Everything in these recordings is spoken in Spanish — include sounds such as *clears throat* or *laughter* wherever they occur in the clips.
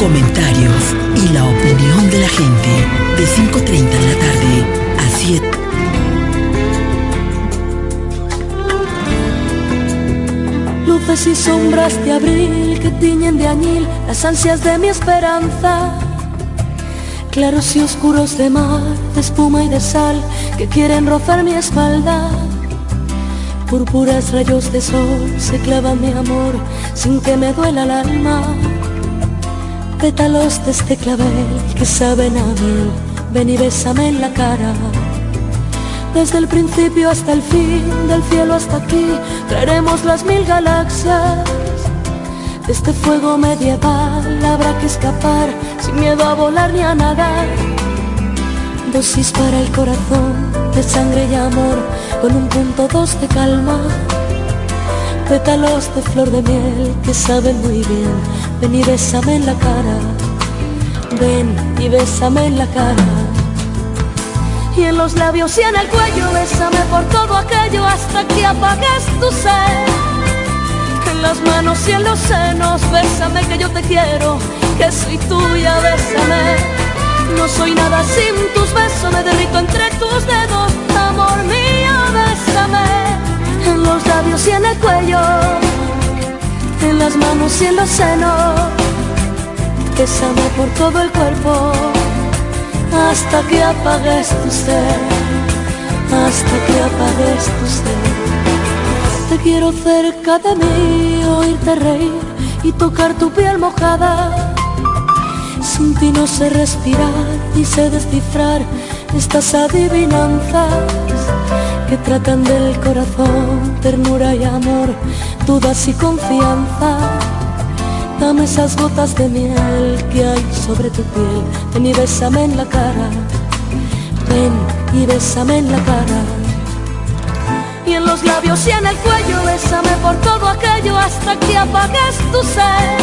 comentarios y la opinión de la gente de 5.30 de la tarde a 7. Luces y sombras de abril que tiñen de añil las ansias de mi esperanza. Claros y oscuros de mar, de espuma y de sal que quieren rozar mi espalda. Púrpuras rayos de sol se clavan mi amor sin que me duela el alma pétalos de este clavel que saben a mí, ven y bésame en la cara. Desde el principio hasta el fin, del cielo hasta aquí, traeremos las mil galaxias. De este fuego medieval habrá que escapar, sin miedo a volar ni a nadar. Dosis para el corazón, de sangre y amor, con un punto dos de calma pétalos de flor de miel que saben muy bien. Ven y bésame en la cara, ven y bésame en la cara. Y en los labios y en el cuello, bésame por todo aquello hasta que apagues tu sed. En las manos y en los senos, bésame que yo te quiero, que soy tuya, bésame. No soy nada sin tus besos, me derrito entre tus dedos, amor mío, bésame los labios y en el cuello, en las manos y en los senos. Bésame por todo el cuerpo, hasta que apagues tu ser, hasta que apagues tu ser. Te quiero cerca de mí, oírte reír y tocar tu piel mojada. Sin ti no sé respirar ni sé descifrar estas adivinanzas que tratan del corazón, ternura y amor, dudas y confianza. Dame esas gotas de miel que hay sobre tu piel, ven y bésame en la cara, ven y bésame en la cara. Y en los labios y en el cuello, bésame por todo aquello hasta que apagues tu sed.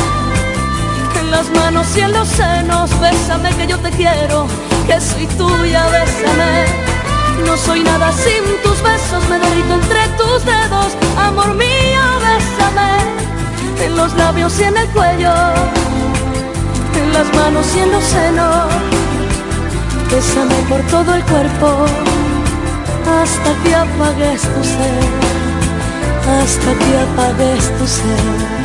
En las manos y en los senos, bésame que yo te quiero, que soy tuya, bésame no soy nada sin tus besos, me derrito entre tus dedos. Amor mío, bésame en los labios y en el cuello, en las manos y en los senos. Bésame por todo el cuerpo hasta que apagues tu ser, hasta que apagues tu ser.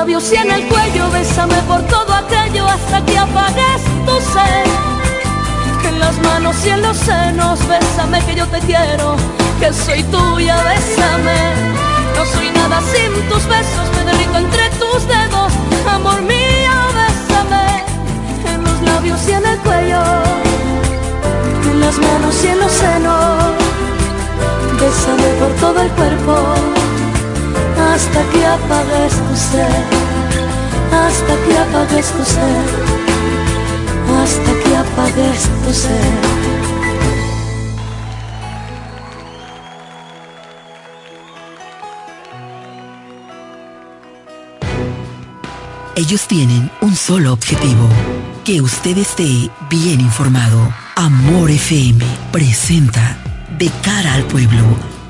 Labios y en el cuello, bésame por todo aquello hasta que apagues tu sed. En las manos y en los senos, bésame que yo te quiero, que soy tuya, bésame. No soy nada sin tus besos, me derrito entre tus dedos, amor mío, bésame. En los labios y en el cuello, en las manos y en los senos, bésame por todo el cuerpo hasta que apagues tu ser, hasta que apagues tu ser, hasta que apagues tu ser. Ellos tienen un solo objetivo, que usted esté bien informado. Amor FM presenta De cara al pueblo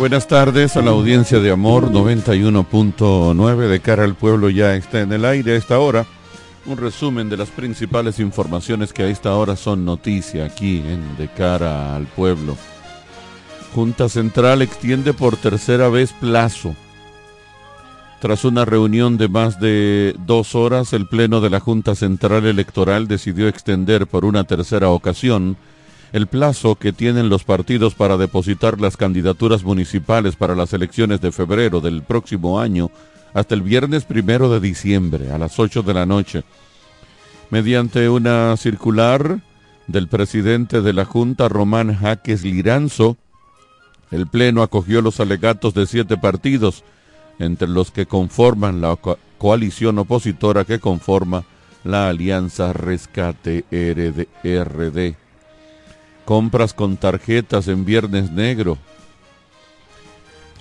Buenas tardes a la audiencia de Amor 91.9 de cara al pueblo ya está en el aire a esta hora. Un resumen de las principales informaciones que a esta hora son noticia aquí en De cara al pueblo. Junta Central extiende por tercera vez plazo. Tras una reunión de más de dos horas, el Pleno de la Junta Central Electoral decidió extender por una tercera ocasión el plazo que tienen los partidos para depositar las candidaturas municipales para las elecciones de febrero del próximo año hasta el viernes primero de diciembre a las 8 de la noche. Mediante una circular del presidente de la Junta, Román Jaques Liranzo, el Pleno acogió los alegatos de siete partidos, entre los que conforman la coalición opositora que conforma la Alianza Rescate RD compras con tarjetas en Viernes Negro.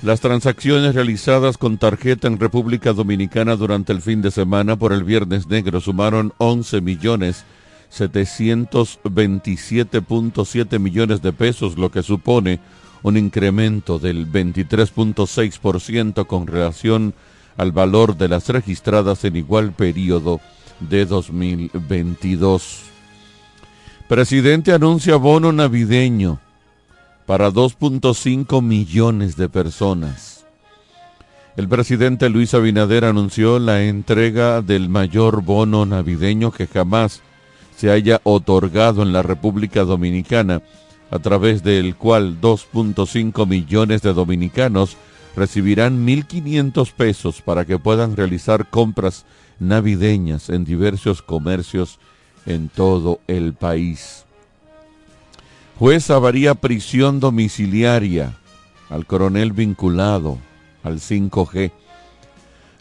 Las transacciones realizadas con tarjeta en República Dominicana durante el fin de semana por el Viernes Negro sumaron 11 millones 727.7 millones de pesos, lo que supone un incremento del 23.6% con relación al valor de las registradas en igual periodo de 2022. Presidente anuncia bono navideño para 2.5 millones de personas. El presidente Luis Abinader anunció la entrega del mayor bono navideño que jamás se haya otorgado en la República Dominicana, a través del cual 2.5 millones de dominicanos recibirán 1.500 pesos para que puedan realizar compras navideñas en diversos comercios en todo el país. Juez avaría prisión domiciliaria al coronel vinculado al 5G.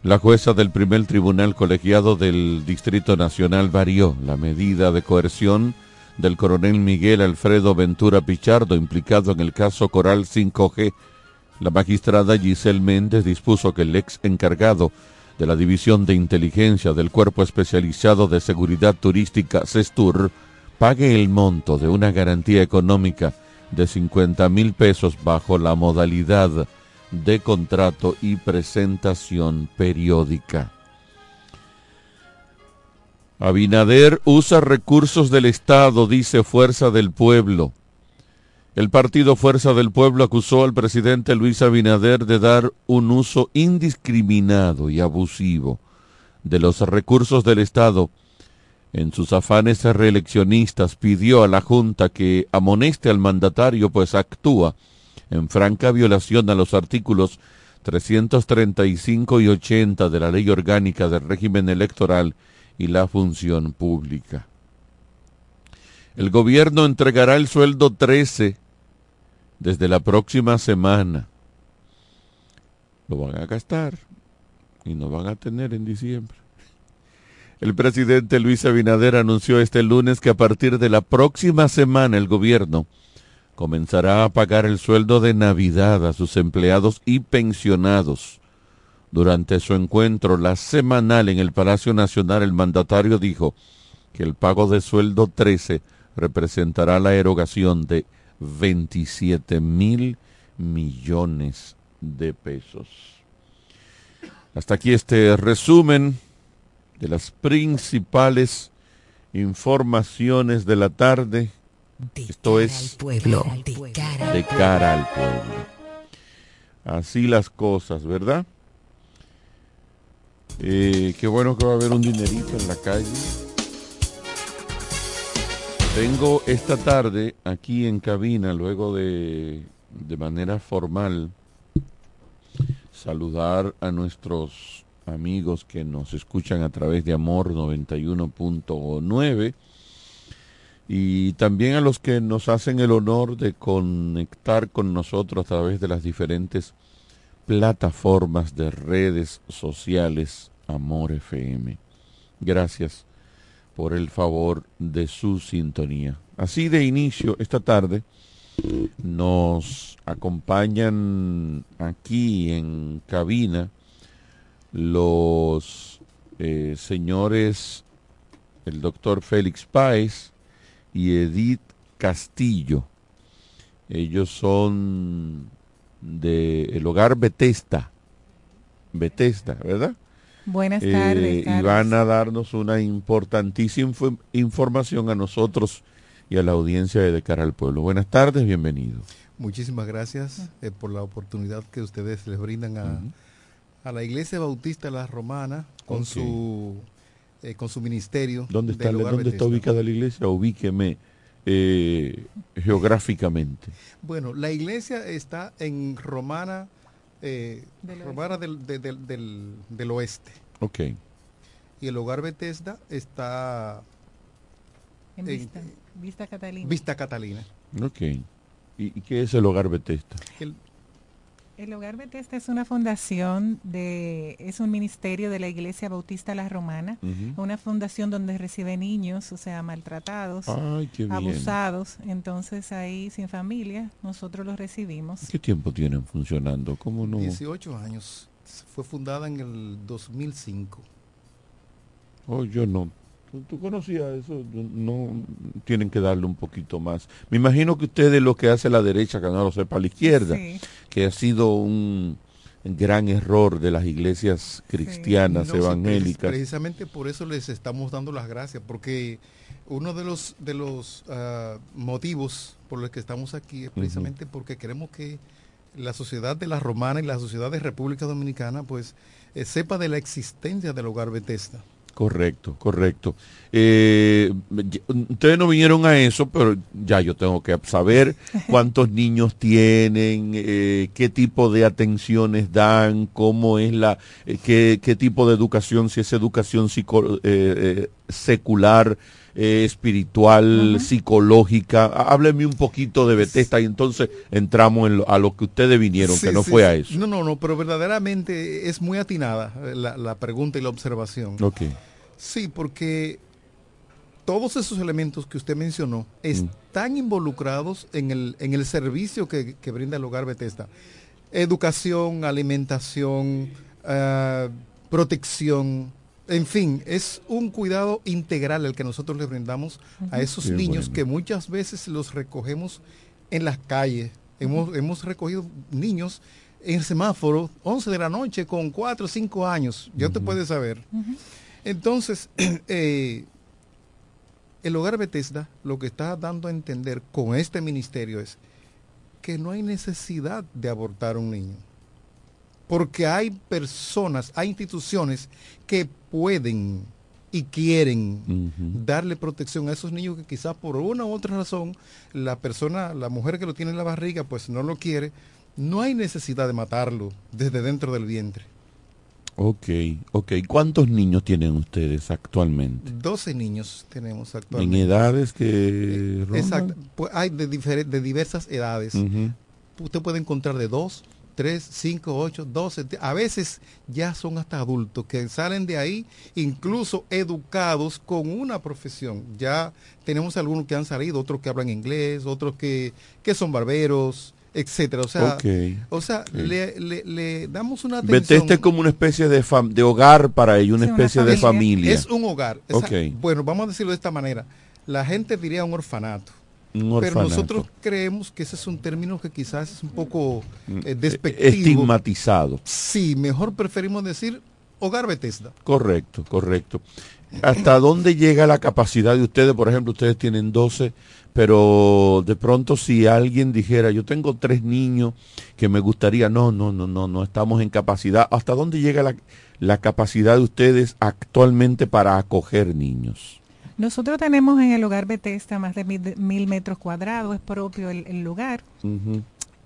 La jueza del primer tribunal colegiado del Distrito Nacional varió la medida de coerción del coronel Miguel Alfredo Ventura Pichardo implicado en el caso Coral 5G. La magistrada Giselle Méndez dispuso que el ex encargado de la División de Inteligencia del Cuerpo Especializado de Seguridad Turística CESTUR pague el monto de una garantía económica de 50 mil pesos bajo la modalidad de contrato y presentación periódica. Abinader usa recursos del Estado, dice Fuerza del Pueblo. El partido Fuerza del Pueblo acusó al presidente Luis Abinader de dar un uso indiscriminado y abusivo de los recursos del Estado. En sus afanes reeleccionistas pidió a la Junta que amoneste al mandatario pues actúa en franca violación a los artículos 335 y 80 de la Ley Orgánica del Régimen Electoral y la Función Pública. El gobierno entregará el sueldo 13 desde la próxima semana. Lo van a gastar y no van a tener en diciembre. El presidente Luis Abinader anunció este lunes que a partir de la próxima semana el gobierno comenzará a pagar el sueldo de Navidad a sus empleados y pensionados. Durante su encuentro la semanal en el Palacio Nacional, el mandatario dijo que el pago de sueldo 13 representará la erogación de 27 mil millones de pesos. Hasta aquí este resumen de las principales informaciones de la tarde. Esto es pueblo. de cara al pueblo. Así las cosas, ¿verdad? Eh, qué bueno que va a haber un dinerito en la calle. Vengo esta tarde aquí en cabina, luego de, de manera formal, saludar a nuestros amigos que nos escuchan a través de Amor 91.9 y también a los que nos hacen el honor de conectar con nosotros a través de las diferentes plataformas de redes sociales Amor FM. Gracias por el favor de su sintonía. Así de inicio, esta tarde nos acompañan aquí en cabina los eh, señores, el doctor Félix Páez y Edith Castillo. Ellos son del hogar Betesta. Betesta, ¿verdad? Buenas tardes. Eh, y van a darnos una importantísima información a nosotros y a la audiencia de, de Cara al Pueblo. Buenas tardes, bienvenidos. Muchísimas gracias eh, por la oportunidad que ustedes les brindan a, a la Iglesia Bautista La Romana con su eh, con su ministerio. ¿Dónde está, ¿dónde está ubicada la iglesia? Ubíqueme eh, geográficamente. Bueno, la iglesia está en Romana, eh, del Romana del, del, del, oeste. Ok. Y el hogar Bethesda está en, Vista, Vista Catalina. Vista Catalina. Ok. ¿Y, qué es el hogar Bethesda? El, el Hogar Betesta es una fundación de, es un ministerio de la Iglesia Bautista La Romana, una fundación donde recibe niños, o sea, maltratados, abusados, entonces ahí sin familia, nosotros los recibimos. ¿Qué tiempo tienen funcionando? ¿Cómo no? 18 años. Fue fundada en el 2005. Oh, yo no, ¿Tú, conocías eso? No tienen que darle un poquito más. Me imagino que ustedes lo que hace la derecha, que no lo sepa la izquierda, que ha sido un gran error de las iglesias cristianas evangélicas. precisamente por eso les estamos dando las gracias, porque uno de los de los ah, motivos por los que estamos aquí es precisamente porque queremos que la sociedad de la romana y la sociedad de República Dominicana pues eh, sepa de la existencia del hogar Bethesda. Correcto, correcto. Eh, ustedes no vinieron a eso, pero ya yo tengo que saber *laughs* cuántos niños tienen, eh, qué tipo de atenciones dan, cómo es la, eh, qué, qué, tipo de educación, si es educación secular, espiritual, psicológica. Hábleme un poquito de Bethesda y entonces entramos en a lo que ustedes vinieron, que no fue a eso. No, no, no, pero verdaderamente es muy atinada la, la pregunta y la observación. Okay. Sí, porque todos esos elementos que usted mencionó están involucrados en el, en el servicio que, brinda el hogar Bethesda. Educación, alimentación, eh, protección, en fin, es un cuidado integral el que nosotros le brindamos a esos niños que muchas veces los recogemos en las calles. hemos, hemos recogido niños en semáforo, 11 de la noche, con 4 o 5 años. Ya te puedes saber. Entonces, *clears throat* eh, el hogar Bethesda lo que está dando a entender con este ministerio es que no hay necesidad de abortar a un niño. Porque hay personas, hay instituciones que pueden y quieren darle protección a esos niños que quizás por una u otra razón la persona, la mujer que lo tiene en la barriga, pues no lo quiere. No hay necesidad de matarlo desde dentro del vientre. Ok, ok. ¿Cuántos niños tienen ustedes actualmente? 12 niños tenemos actualmente. ¿En edades que Exacto. Pues hay de, de diversas edades. Usted puede encontrar de 2, 3, 5, 8, 12. A veces ya son hasta adultos que salen de ahí incluso educados con una profesión. Ya tenemos algunos que han salido, otros que hablan inglés, otros que, que son barberos, etcétera. O sea, o sea le, le, damos una atención. Este como una especie de, de hogar para ellos, una especie de familia. Es un hogar. Bueno, vamos a decirlo de esta manera. La gente diría un orfanato. Pero nosotros creemos que ese es un término que quizás es un poco mm, eh, despectivo. Estigmatizado. Sí, mejor preferimos decir hogar Bethesda. Correcto, correcto. ¿Hasta dónde llega la capacidad de ustedes? Por ejemplo, ustedes tienen 12 pero de pronto si alguien dijera, yo tengo tres niños que me gustaría, no, no, no, no, no estamos en capacidad. ¿Hasta dónde llega la, la capacidad de ustedes actualmente para acoger niños? Nosotros tenemos en el hogar Bethesda más de mil, metros cuadrados, es propio el, lugar.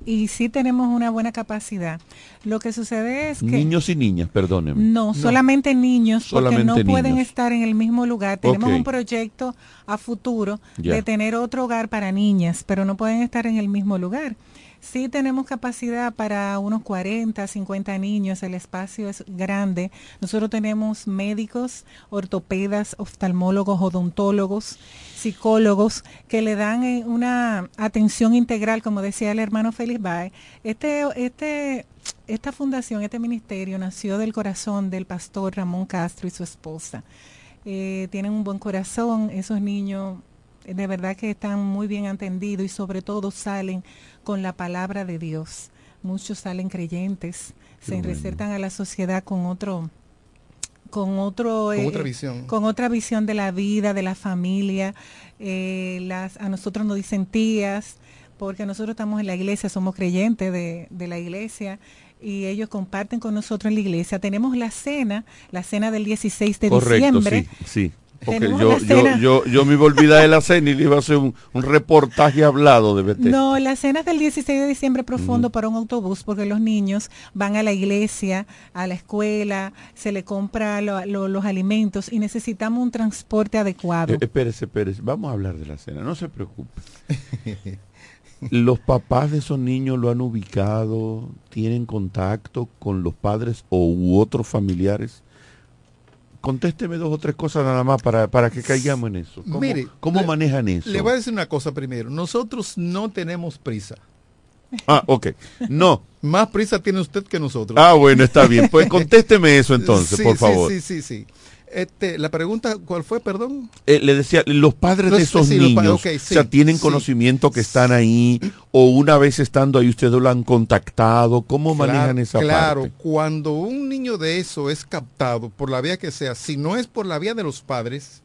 y sí tenemos una buena capacidad. Lo que sucede es que... Niños y niñas, perdónenme. No, solamente niños, porque no pueden estar en el mismo lugar. Tenemos un proyecto a futuro de tener otro hogar para niñas, pero no pueden estar en el mismo lugar. Sí tenemos capacidad para unos 40, 50 niños, el espacio es grande. Nosotros tenemos médicos, ortopedas, oftalmólogos, odontólogos, psicólogos que le dan eh, una atención integral, como decía el hermano Félix Baez. Este, este, esta fundación, este ministerio nació del corazón del pastor Ramón Castro y su esposa. Eh, tienen un buen corazón, esos niños de verdad que están muy bien atendidos y sobre todo salen con la palabra de Dios. Muchos salen creyentes, se resertan a la sociedad con otro con otro con, otra eh, visión. con otra visión de la vida, de la familia. Eh, las, a nosotros nos dicen tías, porque nosotros estamos en la iglesia, somos creyentes de, de la iglesia y ellos comparten con nosotros en la iglesia. Tenemos la cena, la cena del 16 de diciembre. Sí, sí. Porque yo, yo, yo, yo, me iba a olvidar de la cena y le iba a hacer un, reportaje hablado de Bethesda. No, la cena es del 16 de diciembre profundo para un autobús porque los niños van a la iglesia, a la escuela, se le compra los alimentos y necesitamos un transporte adecuado. Eh, espérese, espérese, vamos a hablar de la cena, no se preocupe. *laughs* ¿Los papás de esos niños lo han ubicado? ¿Tienen contacto con los padres o u otros familiares? Contésteme dos o tres cosas nada más para, para que caigamos en eso. ¿Cómo, Mire, ¿cómo manejan eso? Le voy a decir una cosa primero. Nosotros no tenemos prisa. Ah, ok. No. *laughs* Más prisa tiene usted que nosotros. Ah, bueno, está bien. Pues contésteme eso entonces, *laughs* por favor. Sí, sí, sí. Este, la pregunta, ¿cuál fue, perdón? Eh, le decía, los padres de esos niños, o sea, tienen conocimiento que están ahí, o una vez estando ahí ustedes lo han contactado, ¿cómo manejan esa parte? Claro, cuando un niño de eso es captado, por la vía que sea, si no es por la vía de los padres,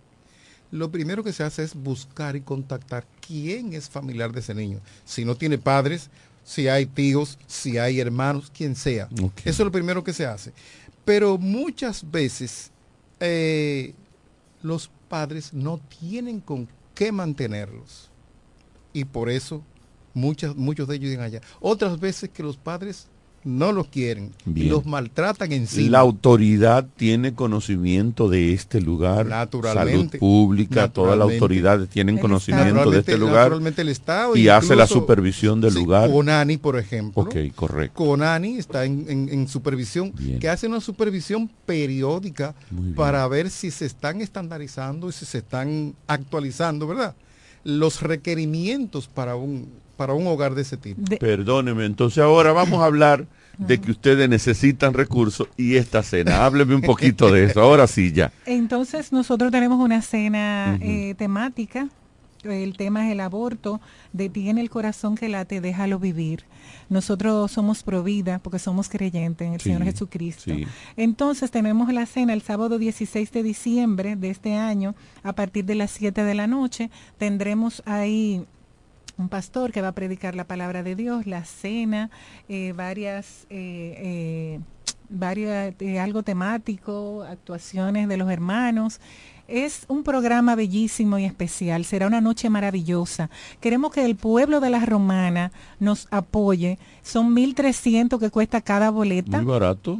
lo primero que se hace es buscar y contactar quién es familiar de ese niño. Si no tiene padres, si hay tíos, si hay hermanos, quien sea. Eso es lo primero que se hace. Pero muchas veces eh, los padres no tienen con qué mantenerlos. Y por eso muchos de ellos vienen allá. Otras veces que los padres no los quieren y los maltratan en sí. La autoridad tiene conocimiento de este lugar. Naturalmente. Salud pública, todas las autoridades tienen conocimiento de este lugar. el Estado. Y hace la supervisión del lugar. Conani, por ejemplo. Ok, correcto. Conani está en, supervisión, que hace una supervisión periódica para ver si se están estandarizando y si se están actualizando, ¿verdad? Los requerimientos para un, para un hogar de ese tipo. Perdóneme, entonces ahora vamos a hablar de que ustedes necesitan recursos y esta cena. Hábleme un poquito de eso, ahora sí ya. Entonces nosotros tenemos una cena eh, temática, el tema es el aborto, de ti en el corazón que late, déjalo vivir. Nosotros somos provida porque somos creyentes en el Señor Jesucristo. Entonces tenemos la cena el sábado 16 de diciembre de este año a partir de las 7 de la noche. Tendremos ahí un pastor que va a predicar la palabra de Dios, la cena, eh, varias, eh, eh, algo temático, actuaciones de los hermanos. Es un programa bellísimo y especial, será una noche maravillosa. Queremos que el pueblo de la Romana nos apoye. Son 1.300 que cuesta cada boleta. Muy barato.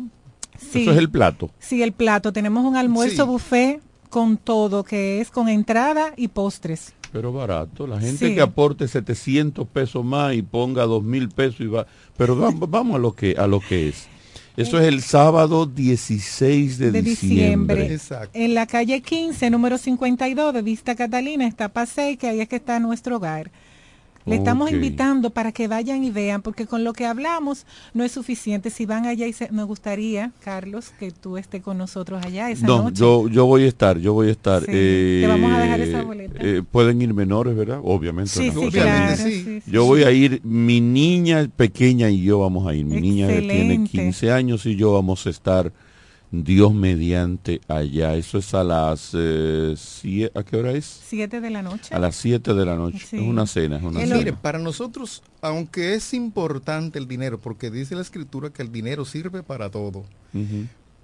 Eso es el plato. Sí, el plato. Tenemos un almuerzo buffet con todo, que es con entrada y postres. Pero barato, la gente que aporte 700 pesos más y ponga 2 mil pesos y va, pero vamos, a lo que a lo que es. Eso es el sábado 16 de, diciembre. En la calle 15, número 52 de Vista Catalina, está Pasey, que ahí es que está nuestro hogar. Le estamos invitando para que vayan y vean, porque con lo que hablamos no es suficiente. Si van allá y se, me gustaría, Carlos, que tú estés con nosotros allá esa no, Yo, yo voy a estar, yo voy a estar. te vamos a dejar esa eh, boleta. Eh, pueden ir menores, ¿verdad? Obviamente. Sí, sí, claro, yo voy a ir, mi niña pequeña y yo vamos a ir. Mi niña tiene 15 años y yo vamos a estar Dios mediante allá. Eso es a las... Eh, ¿A qué hora es? Siete de la noche. A las siete de la noche. Es una cena. Es una cena. Mire, para nosotros, aunque es importante el dinero, porque dice la escritura que el dinero sirve para todo,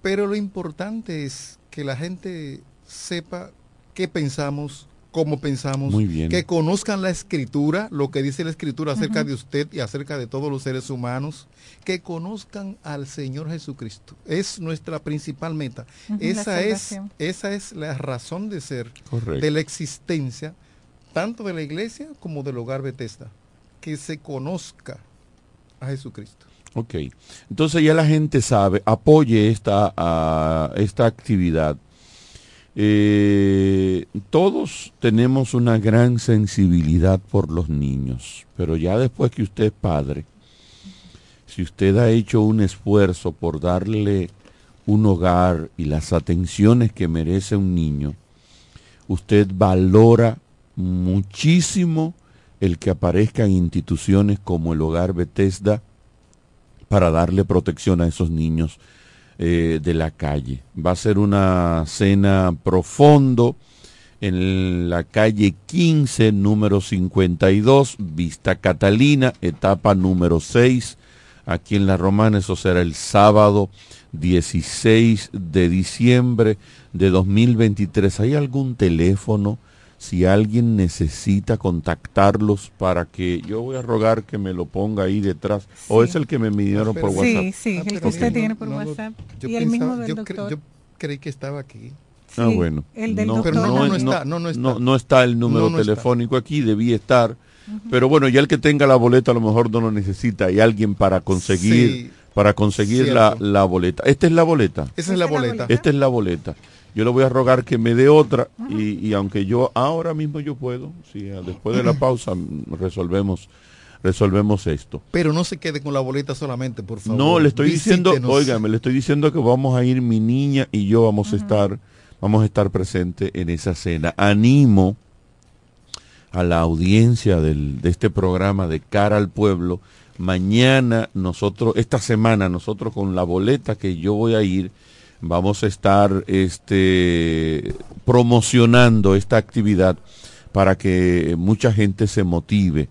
pero lo importante es que la gente sepa qué pensamos como pensamos, Muy bien. que conozcan la escritura, lo que dice la escritura acerca de usted y acerca de todos los seres humanos, que conozcan al Señor Jesucristo. Es nuestra principal meta. Esa, es, esa es la razón de ser Correcto. de la existencia, tanto de la iglesia como del hogar Bethesda, que se conozca a Jesucristo. Ok, entonces ya la gente sabe, apoye esta, ah, esta actividad. Eh, todos tenemos una gran sensibilidad por los niños, pero ya después que usted es padre, si usted ha hecho un esfuerzo por darle un hogar y las atenciones que merece un niño, usted valora muchísimo el que aparezcan instituciones como el hogar Bethesda, para darle protección a esos niños eh, de la calle. Va a ser una cena profundo en la calle 15, número 52, Vista Catalina, etapa número 6, aquí en La Romana. Eso será el sábado 16 de diciembre de 2023. ¿Hay algún teléfono? Si alguien necesita contactarlos para que yo voy a rogar que me lo ponga ahí detrás o es el que me midieron por WhatsApp. Sí, sí, Ah, el que usted no- tiene por no lo- WhatsApp. Yo y el mismo del yo, cre- doctor. yo creí que estaba aquí. Ah, Sí, bueno. El del no, doctor. pero no, no no, está, no, no está. no- no está el número No, no está. telefónico aquí, debía estar. Pero bueno, ya el que tenga la boleta a lo mejor no lo necesita. Hay alguien para conseguir, Sí, para conseguir la, boleta. Esta es la boleta. Esa es la boleta. Esta es la boleta. Yo le voy a rogar que me dé otra y, y aunque yo ahora mismo yo puedo, si ah, después de la pausa resolvemos resolvemos esto. Pero no se quede con la boleta solamente, por favor. No, le estoy diciendo, óigame, le estoy diciendo que vamos a ir mi niña y yo vamos a estar, vamos a estar presente en esa cena. Animo a la audiencia del- de este programa de cara al pueblo. Mañana nosotros, esta semana nosotros con la boleta que yo voy a ir, vamos a estar este promocionando esta actividad para que mucha gente se motive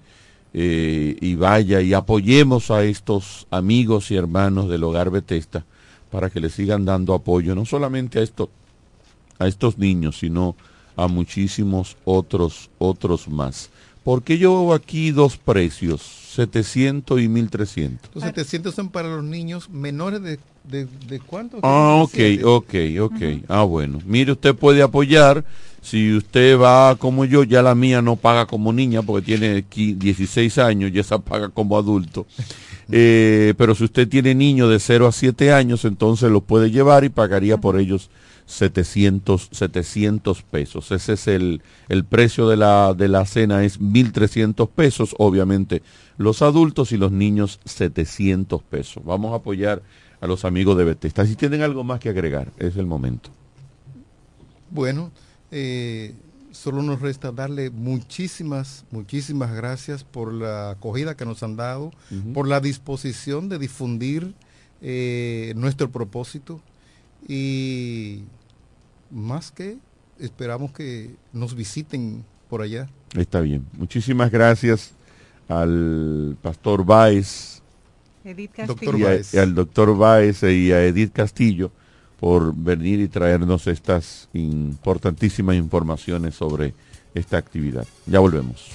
eh, y vaya y apoyemos a estos amigos y hermanos del hogar Betesta para que le sigan dando apoyo no solamente a estos a estos niños sino a muchísimos otros otros más. Porque yo veo aquí dos precios 700 y 1300 Los 700 son para los niños menores de, de, de cuánto? Ah, ok, ok, ok. Ah, bueno. Mire, usted puede apoyar. Si usted va como yo, ya la mía no paga como niña porque tiene qui- 16 años y esa paga como adulto. Eh, pero si usted tiene niños de 0 a 7 años, entonces los puede llevar y pagaría por ellos 700, 700 pesos. Ese es el, el precio de la, de la cena, es 1.300 pesos. Obviamente los adultos y los niños 700 pesos. Vamos a apoyar a los amigos de Bethesda. Si tienen algo más que agregar, es el momento. Bueno, eh, solo nos resta darle muchísimas, muchísimas gracias por la acogida que nos han dado, por la disposición de difundir eh, nuestro propósito y más que esperamos que nos visiten por allá. Está bien. Muchísimas gracias al pastor Báez Edith y, Castillo. a- Báez. y al doctor Báez y a Edith Castillo por venir y traernos estas importantísimas informaciones sobre esta actividad. Ya volvemos.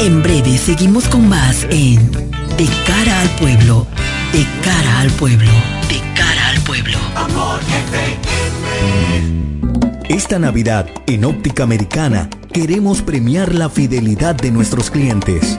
En breve seguimos con más en De cara al pueblo, de cara al pueblo, de cara al pueblo. Esta Navidad, en Óptica Americana, queremos premiar la fidelidad de nuestros clientes.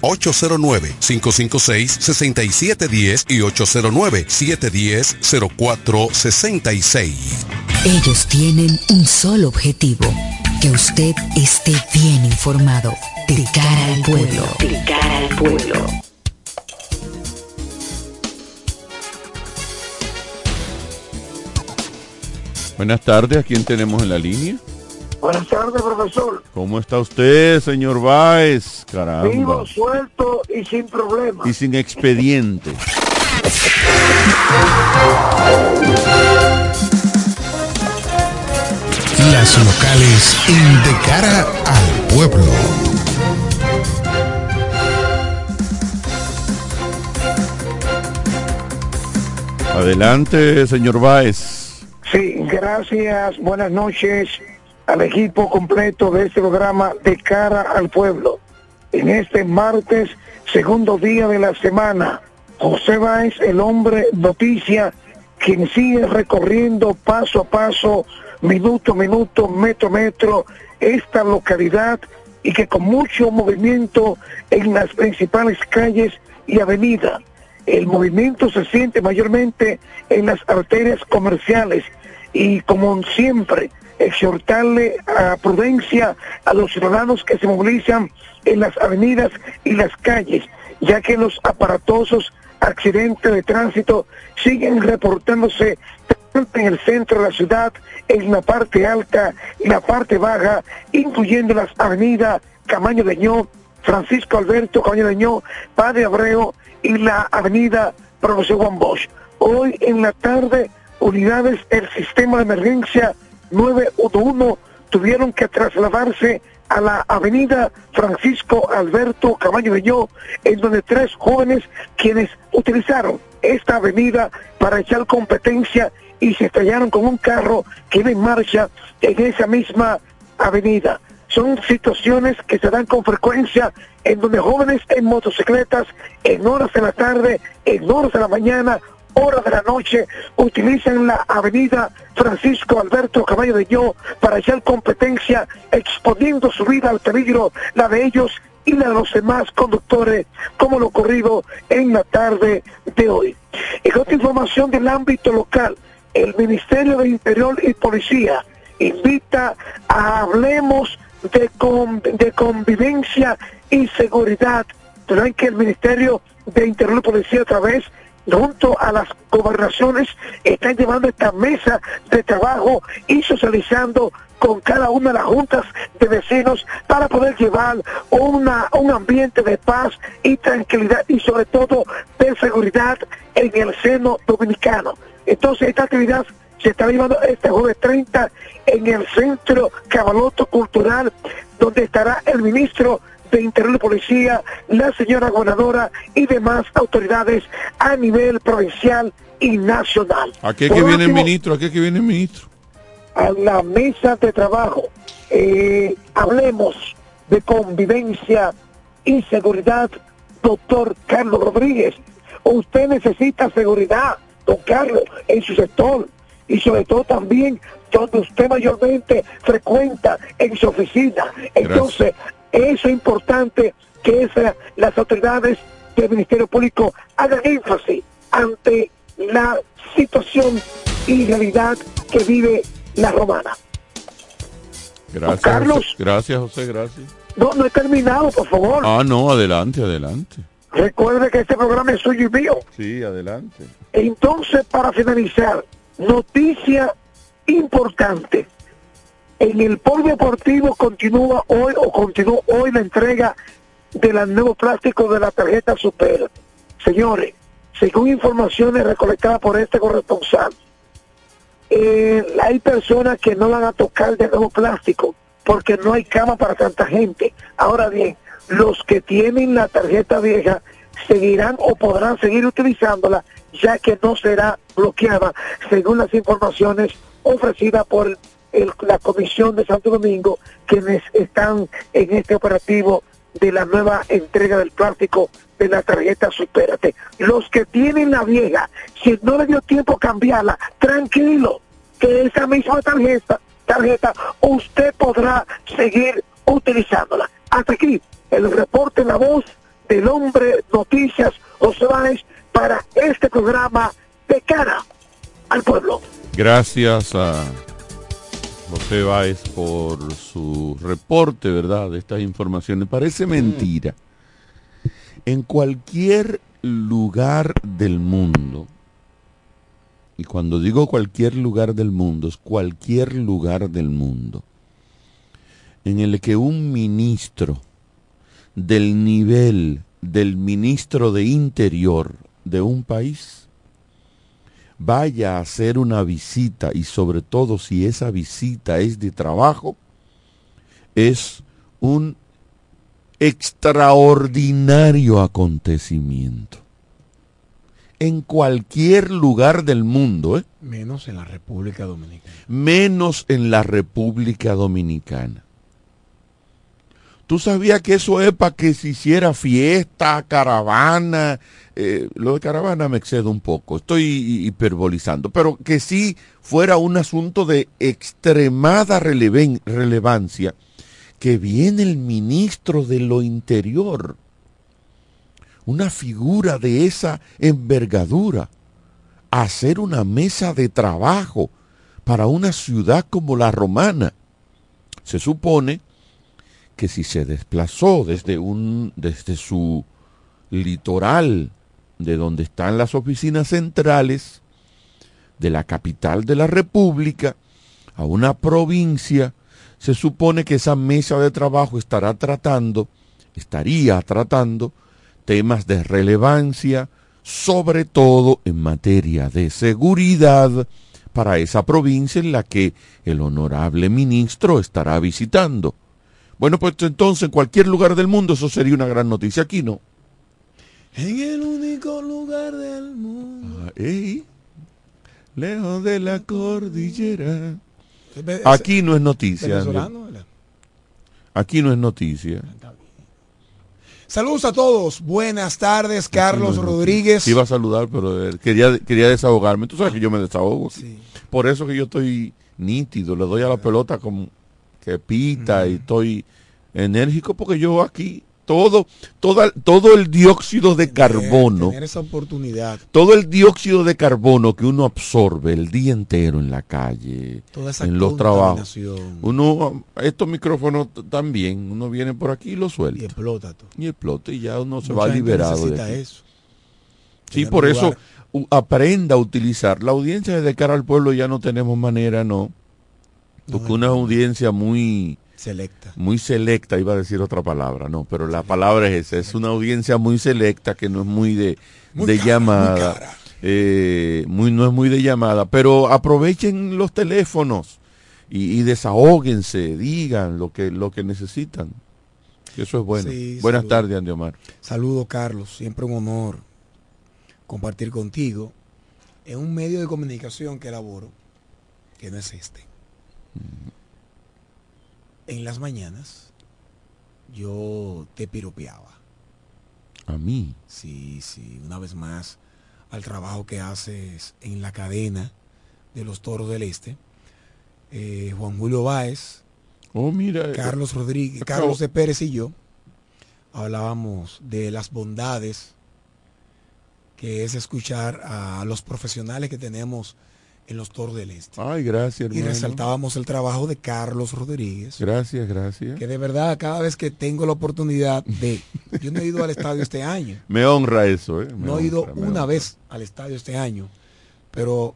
809-556-6710 y 809-710-0466. Ellos tienen un solo objetivo, que usted esté bien informado. De cara al pueblo. De cara al pueblo. Buenas tardes, ¿a quién tenemos en la línea? Buenas tardes, profesor. ¿Cómo está usted, señor Báez? Caramba. Vivo, suelto y sin problemas. Y sin expediente. Las locales en De cara al pueblo. Adelante, señor Báez. Sí, gracias. Buenas noches al equipo completo de este programa de cara al pueblo. En este martes, segundo día de la semana, José Báez, el hombre noticia, quien sigue recorriendo paso a paso, minuto a minuto, metro a metro, esta localidad y que con mucho movimiento en las principales calles y avenidas. El movimiento se siente mayormente en las arterias comerciales y como siempre, exhortarle a prudencia a los ciudadanos que se movilizan en las avenidas y las calles, ya que los aparatosos accidentes de tránsito siguen reportándose tanto en el centro de la ciudad, en la parte alta y la parte baja, incluyendo las avenidas Camaño de Ño, Francisco Alberto Camaño de Ño, Padre Abreu y la avenida Profesor Juan Bosch. Hoy en la tarde, unidades del sistema de emergencia 911 tuvieron que trasladarse a la avenida Francisco Alberto Cabaño de Ño, en donde tres jóvenes quienes utilizaron esta avenida para echar competencia y se estrellaron con un carro que iba en marcha en esa misma avenida. Son situaciones que se dan con frecuencia en donde jóvenes en motocicletas, en horas de la tarde, en horas de la mañana, horas de la noche utilizan la avenida Francisco Alberto Caballo de Yo para echar competencia, exponiendo su vida al peligro, la de ellos y la de los demás conductores, como lo ocurrido en la tarde de hoy. En otra información del ámbito local, el Ministerio de Interior y Policía invita a Hablemos de, de Convivencia y Seguridad. Saben que el Ministerio de Interior y Policía a través junto a las gobernaciones están llevando esta mesa de trabajo y socializando con cada una de las juntas de vecinos para poder llevar una, un ambiente de paz y tranquilidad y sobre todo de seguridad en el seno dominicano. Entonces esta actividad se está llevando este jueves 30 en el Centro Cabaloto Cultural, donde estará el ministro de Interior y Policía, la señora gobernadora y demás autoridades a nivel provincial y nacional. ¿A qué que viene el ministro? ¿A qué que viene el ministro? A la mesa de trabajo. Eh, hablemos de convivencia y seguridad, doctor Carlos Rodríguez. Usted necesita seguridad, don Carlos, en su sector y sobre todo también donde usted mayormente frecuenta en su oficina. Entonces, eso es importante que las autoridades del Ministerio Público hagan énfasis ante la situación y realidad que vive la romana. Gracias, Carlos. gracias, José, gracias. No, no he terminado, por favor. Ah, no, adelante, adelante. Recuerde que este programa es suyo y mío. Sí, adelante. Entonces, para finalizar, noticia importante. En el polo deportivo continúa hoy o continuó hoy la entrega del nuevo plástico de la tarjeta Super. Señores, según informaciones recolectadas por este corresponsal, eh, hay personas que no van a tocar de nuevo plástico porque no hay cama para tanta gente. Ahora bien, los que tienen la tarjeta vieja seguirán o podrán seguir utilizándola ya que no será bloqueada según las informaciones ofrecidas por la Comisión de Santo Domingo, quienes están en este operativo de la nueva entrega del plástico de la tarjeta Supérate. Los que tienen la vieja, si no le dio tiempo cambiarla, tranquilo, que esa misma tarjeta, tarjeta usted podrá seguir utilizándola. Hasta aquí el reporte la voz del hombre Noticias José Báez para este programa de cara al pueblo. Gracias a José Báez por su reporte, ¿verdad?, de estas informaciones. Parece mentira. En cualquier lugar del mundo, y cuando digo cualquier lugar del mundo, es cualquier lugar del mundo, en el que un ministro del nivel del ministro de Interior de un país vaya a hacer una visita y sobre todo si esa visita es de trabajo, es un extraordinario acontecimiento. En cualquier lugar del mundo. ¿eh? Menos en la República Dominicana. Menos en la República Dominicana. ¿Tú sabías que eso es para que se hiciera fiesta, caravana, eh, lo de caravana me excedo un poco, estoy hiperbolizando, pero que sí fuera un asunto de extremada relevancia, que viene el ministro de lo interior, una figura de esa envergadura, a hacer una mesa de trabajo para una ciudad como la romana. Se supone que si se desplazó desde, un, desde su litoral de donde están las oficinas centrales de la capital de la República a una provincia, se supone que esa mesa de trabajo estará tratando, estaría tratando temas de relevancia, sobre todo en materia de seguridad para esa provincia en la que el honorable ministro estará visitando. Bueno, pues entonces en cualquier lugar del mundo eso sería una gran noticia. Aquí no. En el único lugar del mundo. Ah, lejos de la cordillera. Aquí no es noticia. Aquí no es noticia. Saludos a todos. Buenas tardes, Carlos Rodríguez. iba a saludar, pero eh, quería, quería desahogarme. Tú sabes que yo me desahogo. Por eso que yo estoy nítido. Le doy a la pelota como que pita y estoy enérgico porque yo aquí todo, toda, todo el dióxido de carbono. Tener esa oportunidad. Todo el dióxido de carbono que uno absorbe el día entero en la calle, en los trabajos. Uno, estos micrófonos también, uno viene por aquí y lo suelta. Y explota todo. Y explota y ya uno se va liberado de eso. Sí, por eso aprenda a utilizar. La audiencia de cara al pueblo ya no tenemos manera, no. Porque una audiencia muy Selecta. Muy selecta, iba a decir otra palabra, no, pero la palabra es esa, es una audiencia muy selecta que no es muy de, de llamada. Muy, eh, muy, no es muy de llamada, pero aprovechen los teléfonos y, y desahóguense, digan lo que, lo que necesitan. Eso es bueno. Buenas tardes, Andy Omar. Saludo, Carlos. Siempre un honor compartir contigo en un medio de comunicación que elaboro, que no es este en las mañanas yo te piropeaba. ¿A mí? Sí, sí, una vez más al trabajo que haces en la cadena de los Toros del Este. Eh, Juan Julio Báez, oh, mira, eh, Carlos Rodríguez, Carlos de Pérez y yo hablábamos de las bondades que es escuchar a los profesionales que tenemos en los Toros del Este. Ay, gracias, Y resaltábamos el trabajo de Carlos Rodríguez. Gracias, gracias. Que de verdad, cada vez que tengo la oportunidad de... *laughs* Yo no he ido al estadio este año. Me honra eso, ¿eh? no he ido una vez al estadio este año, pero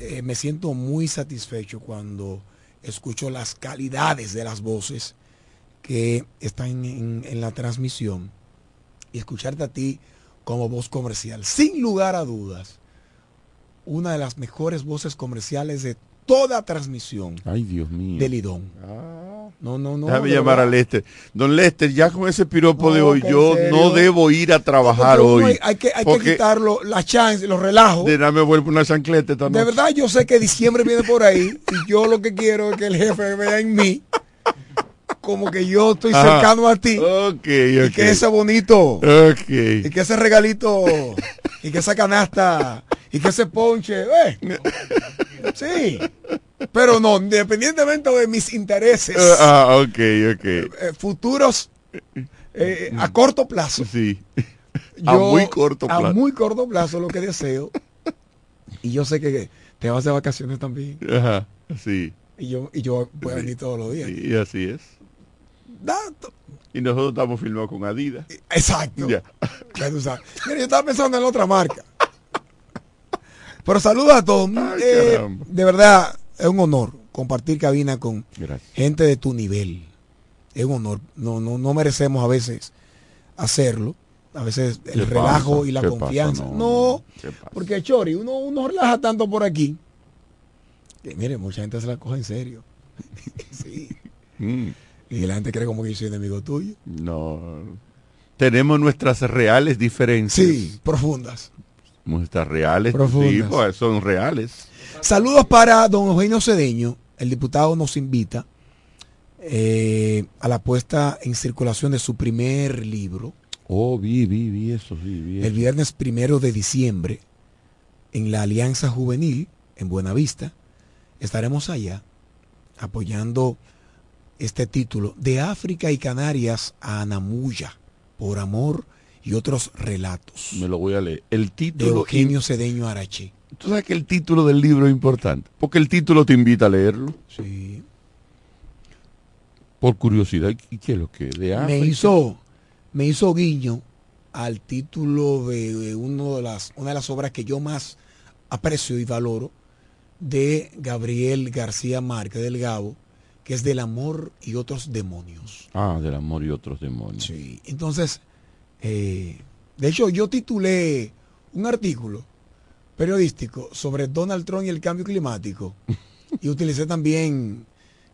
eh, me siento muy satisfecho cuando escucho las calidades de las voces que están en la transmisión y escucharte a ti como voz comercial. Sin lugar a dudas una de las mejores voces comerciales de toda transmisión. Ay, Dios mío. De Lidón. Ah. No, no, no. Déjame llamar a Lester. Don Lester, ya con ese piropo de hoy, yo no debo ir a trabajar hoy. Hay, que, hay que quitarlo, la chance, los relajos. De me vuelvo una chancleta también. De verdad, yo sé que diciembre viene por ahí y yo lo que quiero es que el jefe vea en mí como que yo estoy cercano a ti. Okay, Y que ese bonito. Okay. Y que ese regalito. y que esa canasta y que se ponche. Eh. Sí. Pero no, independientemente de mis intereses. Ah, ah ok, ok. Eh, futuros eh, a corto plazo. Sí. a muy corto plazo. A muy corto plazo lo que deseo. Y yo sé que te vas de vacaciones también. Ajá, sí. Y yo, y yo voy a venir todos los días. Y así es. Y nosotros estamos filmados con Adidas. Exacto. Ya. Mira, yo estaba pensando en otra marca. Pero saludos a todos. Eh, de verdad, es un honor compartir cabina con gente de tu nivel. Es un honor. No, no, no merecemos a veces hacerlo. A veces el relajo y la confianza. No, porque Chori, uno, uno relaja tanto por aquí. Que, mire, mucha gente se la coge en serio. *laughs* sí. Mm. Y la gente cree como que yo soy enemigo tuyo. No. Tenemos nuestras reales diferencias. Sí, profundas. Nuestras reales, profundas. Pues, son reales. Saludos para don Eugenio Cedeño. El diputado nos invita eh, a la puesta en circulación de su primer libro. Oh, vi, vi, vi eso, vi, vi El viernes primero de diciembre, en la Alianza Juvenil, en Buenavista, estaremos allá apoyando este título, De África y Canarias a Anamuya, por amor y otros relatos. Me lo voy a leer. El título. De Eugenio Cedeño Arache. Tú sabes que el título del libro es importante, porque el título te invita a leerlo. Sí. Por curiosidad, ¿y qué es lo que? De Me hizo, me hizo guiño al título de uno de las, una de las obras que yo más aprecio y valoro de Gabriel García Márquez del Gabo, que es del amor y otros demonios. Ah, del amor y otros demonios. Sí, entonces, eh, de hecho yo titulé un artículo periodístico sobre Donald Trump y el cambio climático y utilicé también,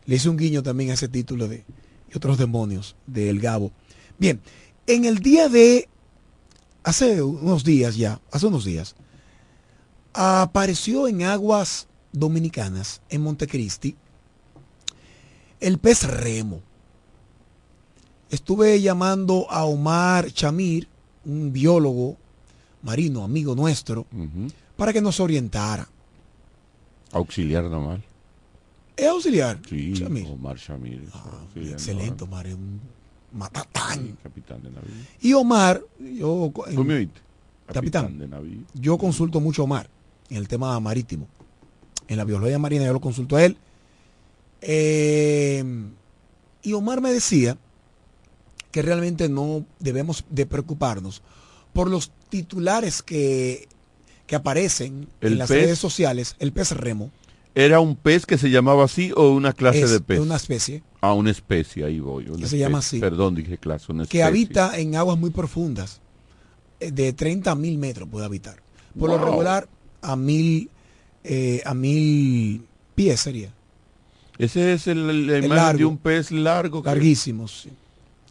le hice un guiño también a ese título de y otros demonios del Gabo. Bien, en el día de, hace unos días ya, hace unos días, apareció en aguas dominicanas, en Montecristi, el pez remo. Estuve llamando a Omar Chamir, un biólogo marino, amigo nuestro, para que nos orientara. Auxiliar normal. ¿Es auxiliar? Sí, Omar Chamir. Ah, excelente, Omar. Es un Matatán. Capitán de navío. Y Omar, yo... Capitán, de navío. Yo consulto mucho a Omar en el tema marítimo. En la biología marina yo lo consulto a él. Eh, y Omar me decía que realmente no debemos de preocuparnos por los titulares que, que aparecen en las redes sociales, el pez remo. ¿Era un pez que se llamaba así o una clase de pez? Una especie. Ah, una especie, ahí voy. que se llama así. Perdón, dije clase, Que habita en aguas muy profundas. Eh, de 30 a mil metros puede habitar. Por lo regular, a mil, eh, a mil pies sería. Ese es el, el, largo, de un pez largo. Larguísimo, sí.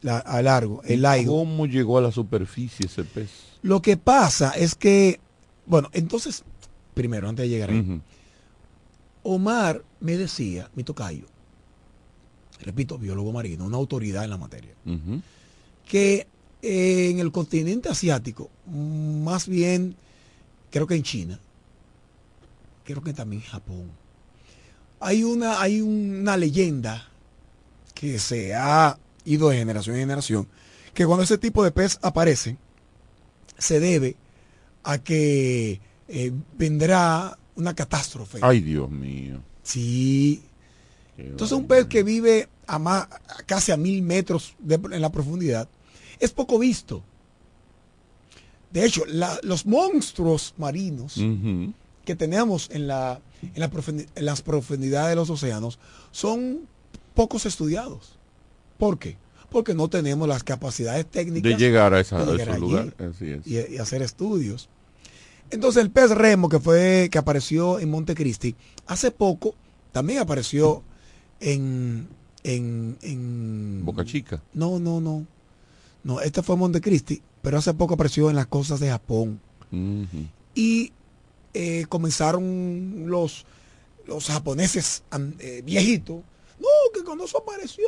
A largo, el laigo. ¿Cómo llegó a la superficie ese pez? Lo que pasa es que, bueno, entonces, primero, antes de llegar ahí, Omar me decía, mi tocayo, repito, biólogo marino, una autoridad en la materia, que en el continente asiático, más bien, creo que en China, creo que también en Japón, hay una, hay una leyenda que se ha ido de generación en generación, que cuando ese tipo de pez aparece, se debe a que eh, vendrá una catástrofe. Ay, Dios mío. Sí. Entonces un pez que vive a más, casi a mil metros en la profundidad es poco visto. De hecho, los monstruos marinos que tenemos en, la, en, las profundidades de los océanos son pocos estudiados. ¿Por qué? Porque no tenemos las capacidades técnicas de llegar a, esa, ese lugar Y, y, hacer estudios. Entonces el pez remo que fue que apareció en Montecristi hace poco también apareció en, en, en Boca Chica. No, no, no. No, este fue Montecristi, pero hace poco apareció en las costas de Japón. Y eh, comenzaron los, los japoneses eh, viejitos. No, que cuando eso apareció...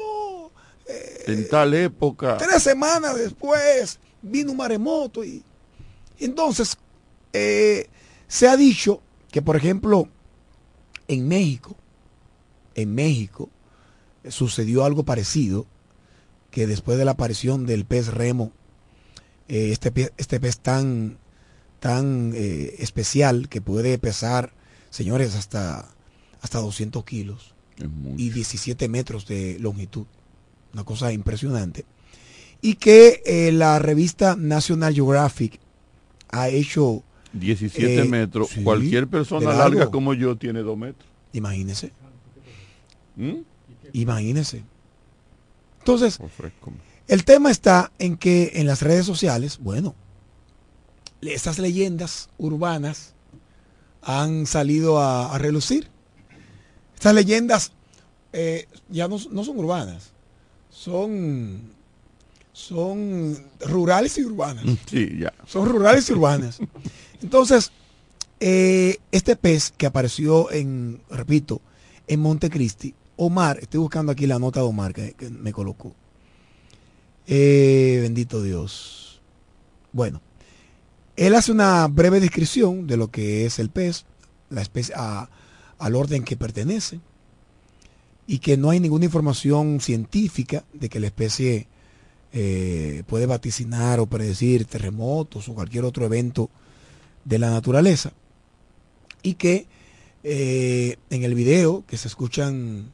Eh, en tal época. Tres semanas después vino un maremoto y, entonces se ha dicho que, por ejemplo, en México, en México sucedió algo parecido que después de la aparición del pez remo, eh, este, este pez tan, tan eh, especial que puede pesar, señores, hasta, hasta 200 kilos y 17 metros de longitud, una cosa impresionante, y que eh, la revista National Geographic ha hecho... 17 metros, cualquier persona larga como yo tiene 2 metros. Imagínese. ¿Mm? Imagínese. Entonces, el tema está en que en las redes sociales, bueno, estas leyendas urbanas han salido a, relucir. Estas leyendas eh, ya no, son urbanas, son, son rurales y urbanas. Sí, ya. Son rurales y urbanas. Entonces, eh, este pez que apareció en, repito, en Montecristi, Omar, estoy buscando aquí la nota de Omar que, me colocó. Eh, bendito Dios. Bueno, él hace una breve descripción de lo que es el pez, la especie, al orden que pertenece, y que no hay ninguna información científica de que la especie eh, puede vaticinar o predecir terremotos o cualquier otro evento de la naturaleza. Y que eh, en el video que se escuchan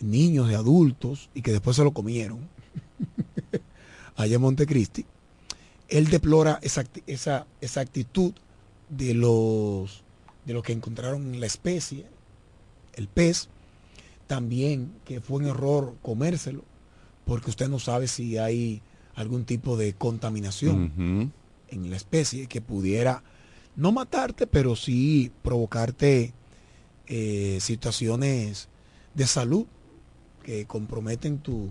niños y adultos y que después se lo comieron *laughs* allá en Montecristi, él deplora esa, esa, esa actitud de los, de los que encontraron en la especie, el pez, también que fue un error comérselo, porque usted no sabe si hay algún tipo de contaminación en la especie que pudiera no matarte, pero sí provocarte eh, situaciones de salud que comprometen tu,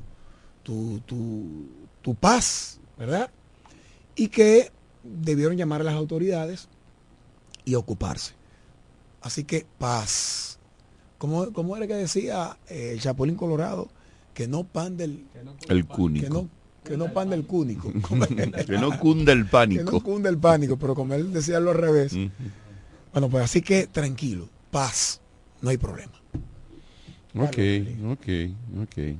tu, tu, paz, ¿verdad? Y que debieron llamar a las autoridades y ocuparse. Así que paz. ¿Cómo, cómo era que decía eh, el Chapulín Colorado? Que no pan del... el cúnico. Que no, que no pan del cúnico. *laughs* que no cunda el pánico. Que no cunda el pánico, pero como él decía lo al revés. Bueno, pues así que tranquilo, paz, no hay problema. Ok, ok, ok.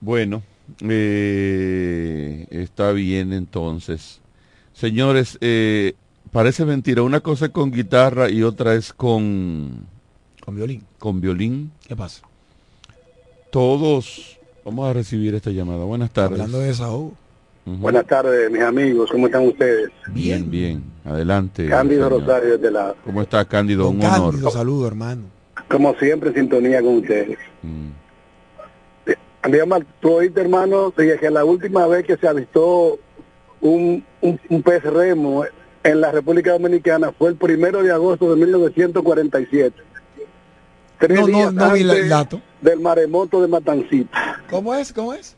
Bueno, Eh, está bien entonces. Señores, eh, parece mentira. Una cosa es con guitarra y otra es con... Con violín. Con violín. ¿Qué pasa? Todos... Vamos a recibir esta llamada. Buenas tardes. Hablando de desahogo. Buenas tardes, mis amigos. ¿Cómo están ustedes? Bien, bien. Adelante. Cándido Rosario desde la... ¿Cómo está Cándido? Un honor. saludo, hermano. Como siempre, en sintonía con ustedes. Mm. tú oíste, hermano, que la última vez que se avistó un, un, pez remo en la República Dominicana fue el primero de agosto de 1947. Tres no, días no, no vi el dato. Del maremoto de Matancita. ¿Cómo es? ¿Cómo es?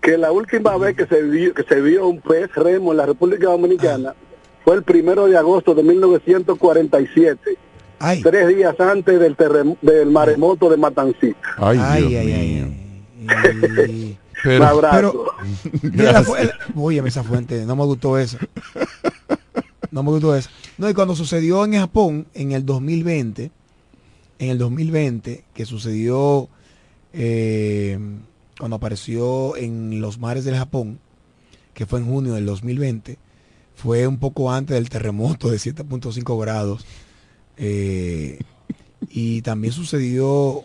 Que la última vez que se vio, que se vio un pez remo en la República Dominicana ah. fue el primero de agosto de 1947. Tres días antes del, del maremoto de Matancita. Ay, ay, ay, *laughs* Pero, un abrazo. Pero, esa fuente, no me gustó eso. No me gustó eso. No, y cuando sucedió en Japón, en el 2020, en el 2020, que sucedió eh, cuando apareció en los mares del Japón, que fue en junio del 2020, fue un poco antes del terremoto de 7.5 grados. Eh, y también sucedió,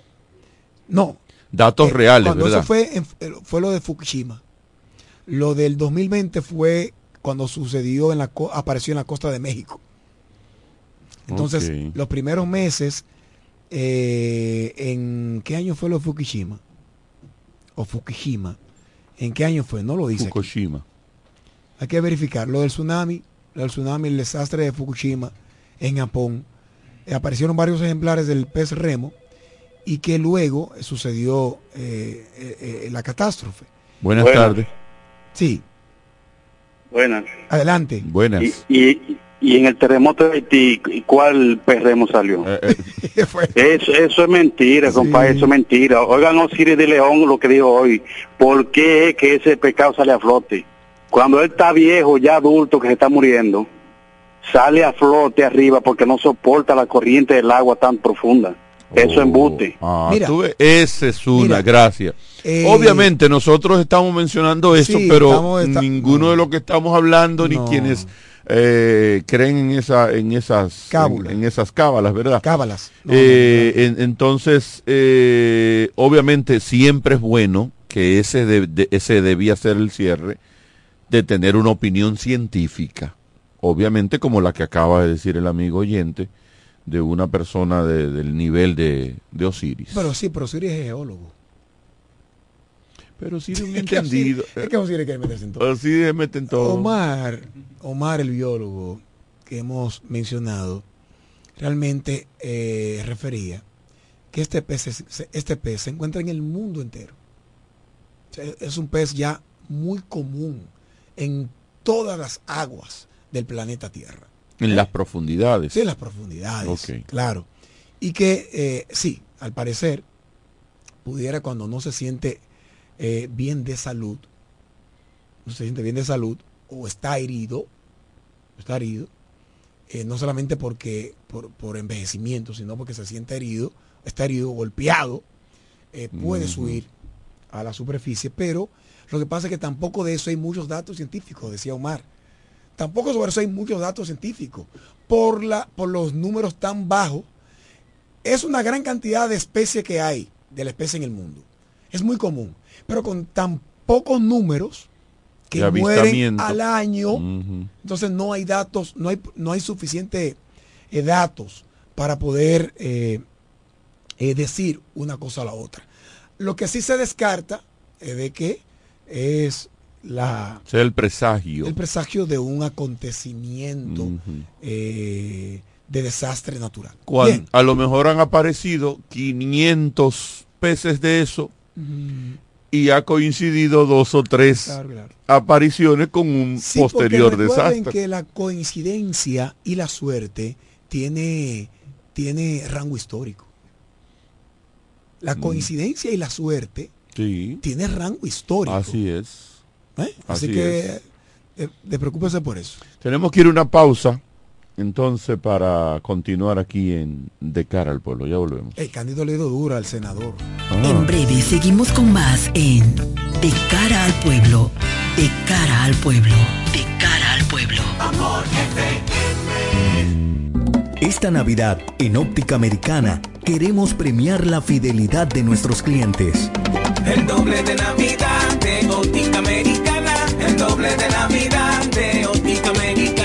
no, Datos eh, reales, cuando Eso fue, fue lo de Fukushima. Lo del 2020 fue cuando sucedió en la apareció en la costa de México. Entonces, los primeros meses, eh, ¿en qué año fue lo de Fukushima? O Fukushima. ¿En qué año fue? No lo dice. Fukushima. Hay que verificar. Lo del tsunami, lo del tsunami, el desastre de Fukushima en Japón. Eh, aparecieron varios ejemplares del pez remo y que luego sucedió eh, eh, eh, la catástrofe. Buenas, tardes. Sí. Buenas. Adelante. Buenas. Y, y, en el terremoto de Haití, ¿cuál perremo salió? *laughs* eso, eso es mentira, compadre, eso es mentira. Oigan Osiris de León lo que dijo hoy. ¿Por qué es que ese pecado sale a flote? Cuando él está viejo, ya adulto, que se está muriendo, sale a flote arriba porque no soporta la corriente del agua tan profunda. Eso embute. Ah, mira, esa es una, gracia. Eh, Obviamente nosotros estamos mencionando eso, pero ninguno de los que estamos hablando ni quienes eh, creen en esa en esas en, esas cábalas, ¿verdad? Cábalas. Eh, entonces, obviamente siempre es bueno que ese ese debía ser el cierre de tener una opinión científica, obviamente como la que acaba de decir el amigo oyente de una persona del nivel de, Osiris. Pero sí, pero Osiris es geólogo. Pero Osiris es un entendido. es que Osiris que meterse en todo. Osiris mete en todo. Omar, Omar el biólogo que hemos mencionado, realmente eh, refería que este pez, este pez se encuentra en el mundo entero. es un pez ya muy común en todas las aguas del planeta Tierra. En las profundidades. Sí, en las profundidades. Claro. Y que eh, sí, al parecer, pudiera cuando no se siente eh, bien de salud, no se siente bien de salud, o está herido, está herido, eh, no solamente porque por, envejecimiento, sino porque se siente herido, está herido, golpeado, puede subir a la superficie, pero lo que pasa es que tampoco de eso hay muchos datos científicos, decía Omar. Tampoco sobre eso hay muchos datos científicos. Por, la, por los números tan bajos, es una gran cantidad de especies que hay, de la especie en el mundo. Es muy común. Pero con tan pocos números que mueren al año, entonces no hay datos, no hay, no hay suficiente eh, datos para poder eh, eh, decir una cosa a la otra. Lo que sí se descarta es de que es la el presagio. el presagio de un acontecimiento eh, de desastre natural. A lo mejor han aparecido 500 peces de eso y ha coincidido dos o tres apariciones con un posterior desastre que la coincidencia y la suerte tiene tiene rango histórico la mm. coincidencia y la suerte tiene rango histórico así es ¿Eh? Así, que eh, preocúpese por eso. Tenemos que ir a una pausa. Entonces para continuar aquí en De cara al pueblo. Ya volvemos. El Cándido le dio dura al senador. Ah. En breve seguimos con más en De cara al pueblo. De cara al pueblo. De cara al pueblo. Amor, Esta Navidad, en Óptica Americana, queremos premiar la fidelidad de nuestros clientes. El doble de Navidad de Óptica Americana. El doble de Navidad de Óptica Americana.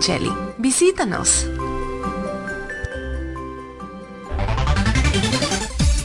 Visítanos.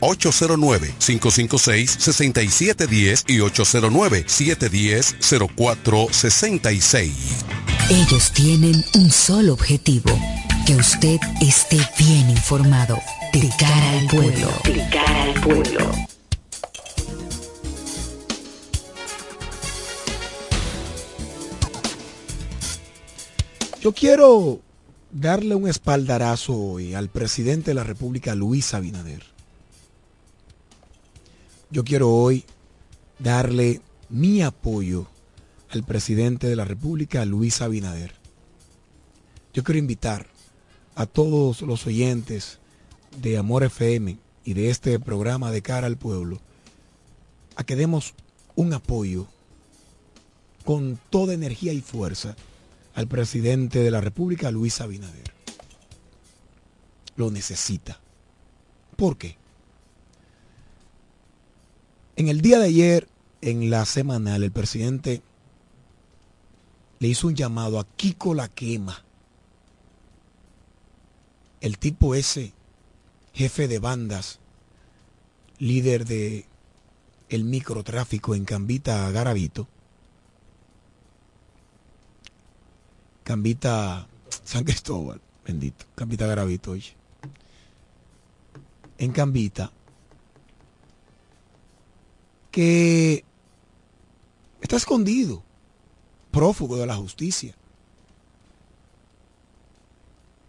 809-556-6710 y 809-710-0466. Ellos tienen un solo objetivo, que usted esté bien informado. De cara al pueblo. De cara al pueblo. Yo quiero darle un espaldarazo hoy al presidente de la República, Luis Abinader yo quiero hoy darle mi apoyo al presidente de la República, Luis Abinader. Yo quiero invitar a todos los oyentes de Amor FM y de este programa de cara al pueblo a que demos un apoyo con toda energía y fuerza al presidente de la República, Luis Abinader. Lo necesita. ¿Por qué? En el día de ayer, en la semanal, el presidente le hizo un llamado a Kiko La Quema. El tipo ese, jefe de bandas, líder de el microtráfico en Cambita Garavito. Cambita San Cristóbal, bendito, Cambita Gravito, oye. En Cambita, que está escondido, prófugo de la justicia.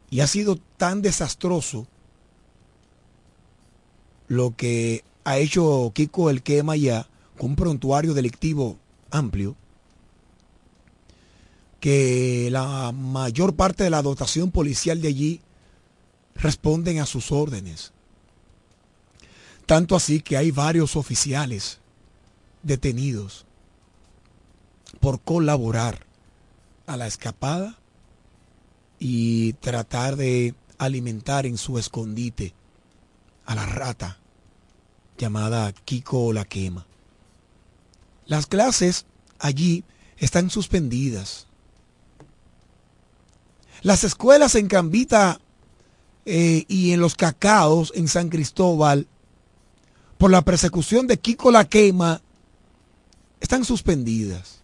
Y ha sido tan desastroso lo que ha hecho Kiko el Quema ya con un prontuario delictivo amplio, que la mayor parte de la dotación policial de allí responden a sus órdenes. Tanto así que hay varios oficiales detenidos por colaborar a la escapada y tratar de alimentar en su escondite a la rata llamada Kiko la quema. Las clases allí están suspendidas. Las escuelas en Cambita eh, y en los cacaos en San Cristóbal, por la persecución de Kiko la quema, están suspendidas.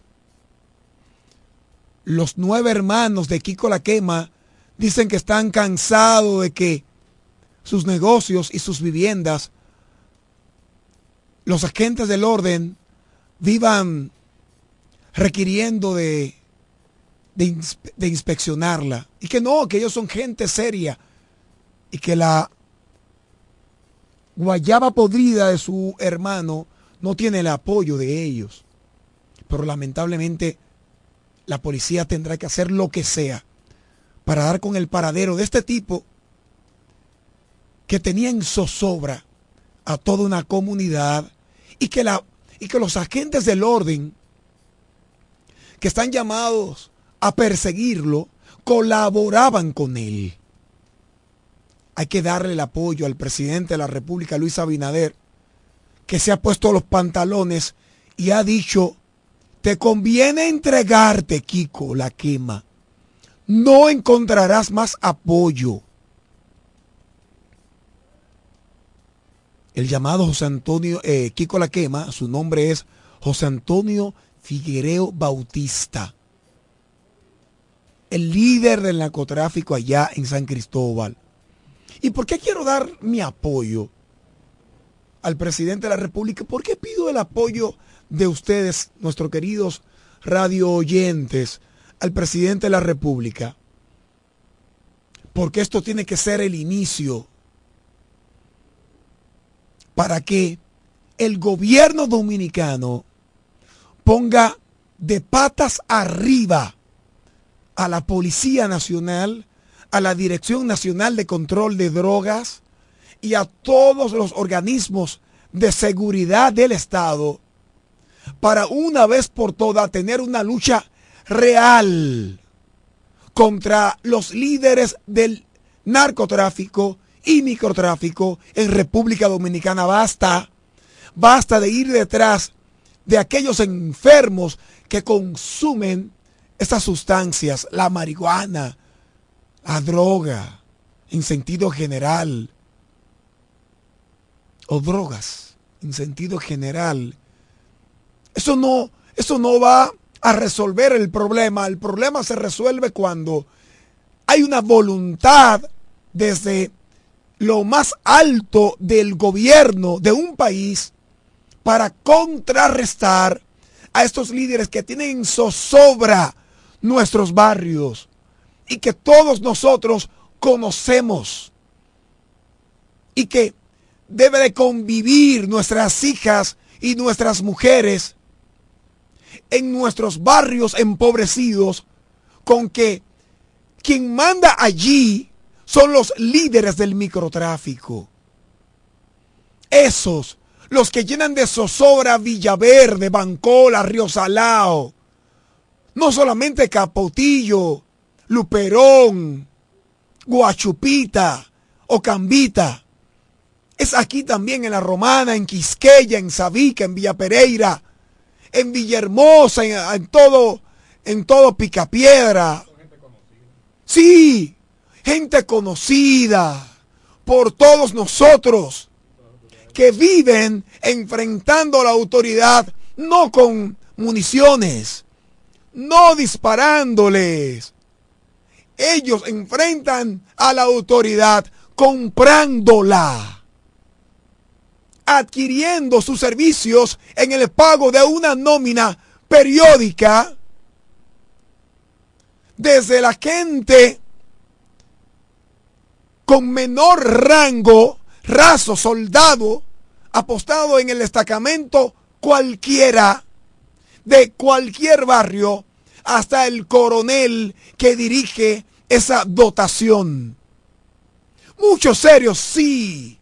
Los nueve hermanos de Kiko la quema dicen que están cansados de que sus negocios y sus viviendas, los agentes del orden vivan requiriendo de, de, inspeccionarla. Y que no, que ellos son gente seria. Y que la guayaba podrida de su hermano no tiene el apoyo de ellos. Pero lamentablemente la policía tendrá que hacer lo que sea para dar con el paradero de este tipo que tenía en zozobra a toda una comunidad y que, la, y que los agentes del orden que están llamados a perseguirlo colaboraban con él. Hay que darle el apoyo al presidente de la República, Luis Abinader, que se ha puesto los pantalones y ha dicho, te conviene entregarte, Kiko, la quema. No encontrarás más apoyo. el llamado José Antonio, eh, Kiko La Quema, su nombre es José Antonio Figuereo Bautista, el líder del narcotráfico allá en San Cristóbal. ¿Y por qué quiero dar mi apoyo al presidente de la República? ¿Por qué pido el apoyo de ustedes, nuestros queridos radio oyentes, al presidente de la República? Porque esto tiene que ser el inicio para que el gobierno dominicano ponga de patas arriba a la Policía Nacional, a la Dirección Nacional de Control de Drogas y a todos los organismos de seguridad del Estado para una vez por todas tener una lucha real contra los líderes del narcotráfico y microtráfico en República Dominicana. Basta, basta de ir detrás de aquellos enfermos que consumen estas sustancias, la marihuana, la droga, en sentido general, o drogas, en sentido general. Eso no, eso no va a resolver el problema. El problema se resuelve cuando hay una voluntad desde lo más alto del gobierno de un país para contrarrestar a estos líderes que tienen zozobra nuestros barrios y que todos nosotros conocemos y que debe de convivir nuestras hijas y nuestras mujeres en nuestros barrios empobrecidos con que quien manda allí son los líderes del microtráfico. Esos, los que llenan de zozobra Villaverde, Bancola, Río Salao. No solamente Capotillo, Luperón, Guachupita o Cambita. Es aquí también en La Romana, en Quisqueya, en Sabica, en Villa Pereira, en Villahermosa, en, todo, en todo Picapiedra. Sí, gente conocida por todos nosotros que viven enfrentando a la autoridad no con municiones, no disparándoles, ellos enfrentan a la autoridad comprándola, adquiriendo sus servicios en el pago de una nómina periódica desde la gente con menor rango, raso, soldado, apostado en el destacamento cualquiera de cualquier barrio hasta el coronel que dirige esa dotación. Muchos serios, sí.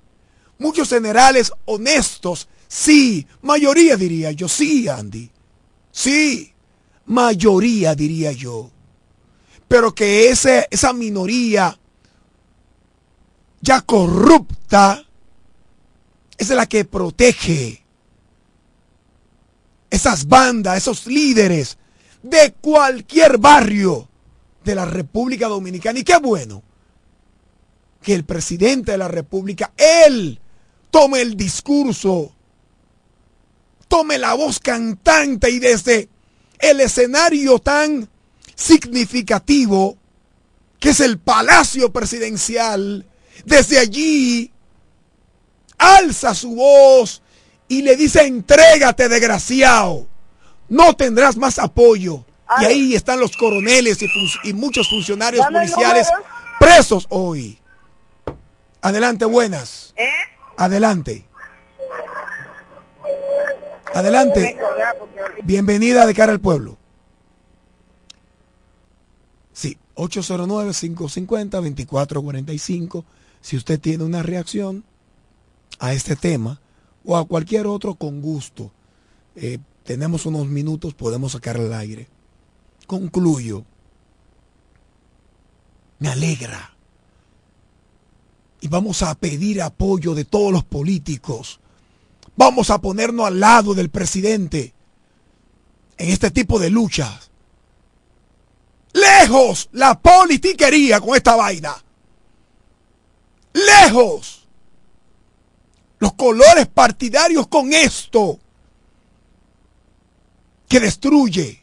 Muchos generales honestos, sí. Mayoría diría yo, sí, Andy. Sí, mayoría diría yo. Pero que ese, esa minoría ya corrupta es la que protege esas bandas, esos líderes de cualquier barrio de la República Dominicana. Y qué bueno que el presidente de la República, él, tome el discurso, tome la voz cantante y desde el escenario tan significativo que es el Palacio Presidencial, desde allí alza su voz y le dice, entrégate, desgraciado, no tendrás más apoyo. Y ahí están los coroneles y, muchos funcionarios policiales presos hoy. Adelante, buenas. ¿Eh? Adelante. Adelante. Bienvenida de cara al pueblo. Sí, 809-550-2445. Si usted tiene una reacción a este tema, o a cualquier otro con gusto. Eh, tenemos unos minutos, podemos sacar al aire. Concluyo. Me alegra. Y vamos a pedir apoyo de todos los políticos. Vamos a ponernos al lado del presidente en este tipo de luchas. Lejos la politiquería con esta vaina. Lejos los colores partidarios con esto que destruye.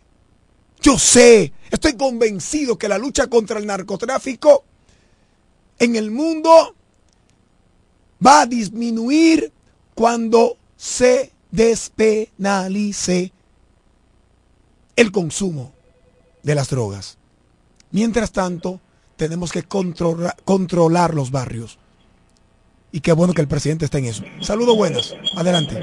Yo sé, estoy convencido que la lucha contra el narcotráfico en el mundo va a disminuir cuando se despenalice el consumo de las drogas. Mientras tanto, tenemos que controlar, los barrios y qué bueno que el presidente está en eso. Saludos buenas. Adelante.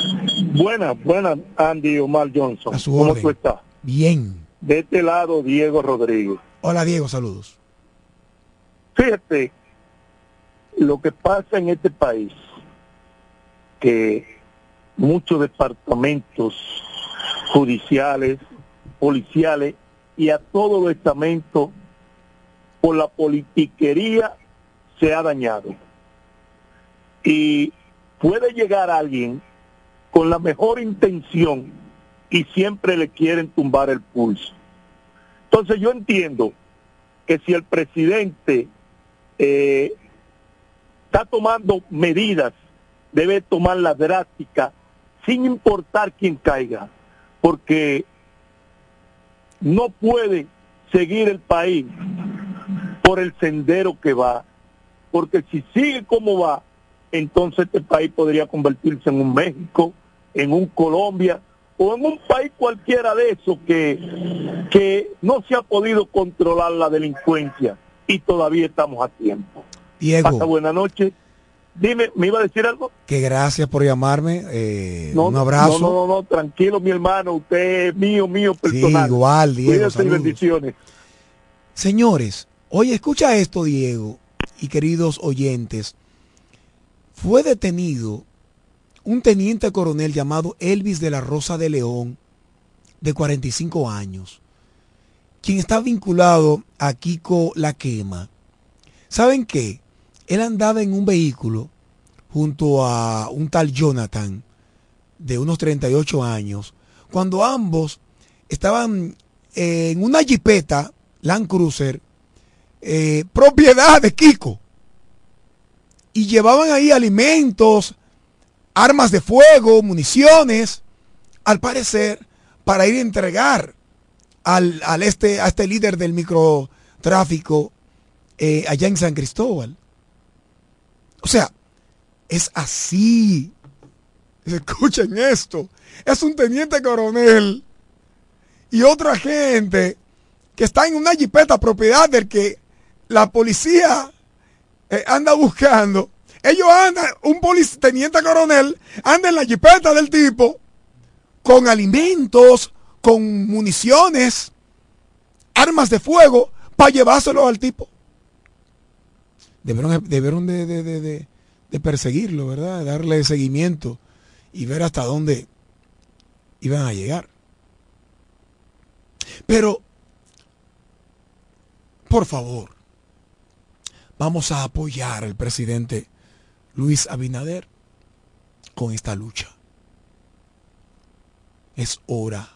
Buenas, buenas, Andy Omar Johnson. A su ¿Cómo tú estás? Bien. De este lado, Diego Rodríguez. Hola, Diego, saludos. Fíjate, lo que pasa en este país, que muchos departamentos judiciales, policiales y a todo los estamentos por la politiquería se ha dañado y puede llegar alguien con la mejor intención y siempre le quieren tumbar el pulso. Entonces yo entiendo que si el presidente eh, está tomando medidas, debe tomar la drástica sin importar quién caiga, porque no puede seguir el país por el sendero que va, porque si sigue como va, entonces este país podría convertirse en un México, en un Colombia o en un país cualquiera de esos que, que no se ha podido controlar la delincuencia y todavía estamos a tiempo. Diego. Pasa buena noche. Dime, ¿me iba a decir algo? Que gracias por llamarme. Eh, un abrazo. No, no, no, tranquilo, mi hermano. Usted es mío, mío personal. Sí, igual, Diego. bendiciones. Señores, oye, escucha esto, Diego, y queridos oyentes fue detenido un teniente coronel llamado Elvis de la Rosa de León, de 45 años, quien está vinculado a Kiko La Quema. ¿Saben qué? Él andaba en un vehículo junto a un tal Jonathan, de unos 38 años, cuando ambos estaban en una jipeta Land Cruiser, eh, propiedad de Kiko y llevaban ahí alimentos, armas de fuego, municiones, al parecer, para ir a entregar al, este, a este líder del microtráfico eh, allá en San Cristóbal. O sea, es así. Escuchen esto. Es un teniente coronel y otra gente que está en una jipeta propiedad del que la policía eh, anda buscando. Ellos andan, un teniente coronel anda en la jipeta del tipo con alimentos, con municiones, armas de fuego para llevárselo al tipo. Debieron, de, de, perseguirlo, ¿verdad? Darle seguimiento y ver hasta dónde iban a llegar. Pero, por favor, vamos a apoyar al presidente Luis Abinader con esta lucha. Es hora,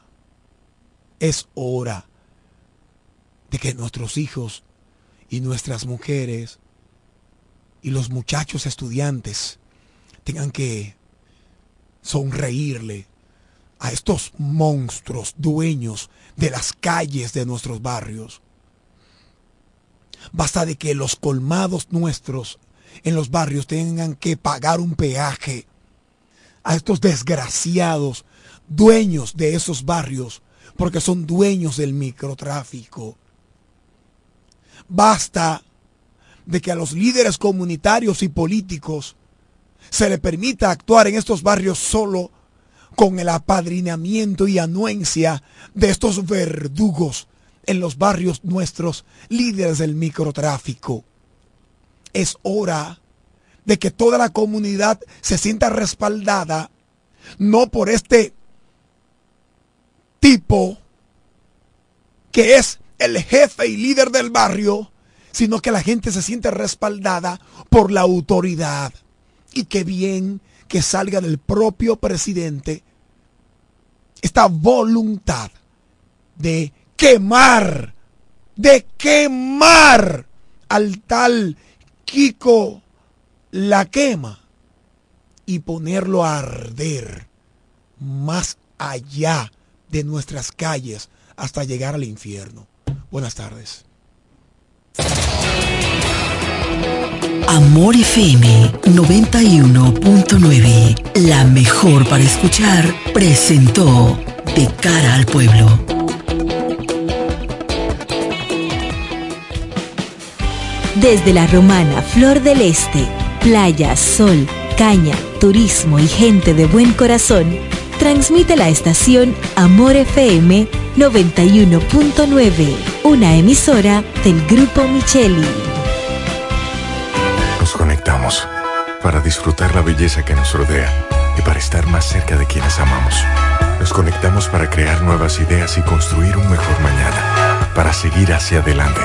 es hora de que nuestros hijos y nuestras mujeres y los muchachos estudiantes tengan que sonreírle a estos monstruos dueños de las calles de nuestros barrios. Basta de que los colmados nuestros en los barrios tengan que pagar un peaje a estos desgraciados dueños de esos barrios porque son dueños del microtráfico. Basta de que a los líderes comunitarios y políticos se le permita actuar en estos barrios solo con el apadrinamiento y anuencia de estos verdugos en los barrios nuestros, líderes del microtráfico. Es hora de que toda la comunidad se sienta respaldada, no por este tipo que es el jefe y líder del barrio, sino que la gente se siente respaldada por la autoridad. Y qué bien que salga del propio presidente esta voluntad de quemar, de quemar al tal Kiko la quema y ponerlo a arder más allá de nuestras calles hasta llegar al infierno. Buenas tardes. Amor FM 91.9, la mejor para escuchar, presentó De cara al pueblo. Desde la romana Flor del Este, playa, sol, caña, turismo y gente de buen corazón, transmite la estación Amor FM 91.9, una emisora del Grupo Micheli conectamos para disfrutar la belleza que nos rodea y para estar más cerca de quienes amamos. Nos conectamos para crear nuevas ideas y construir un mejor mañana, para seguir hacia adelante.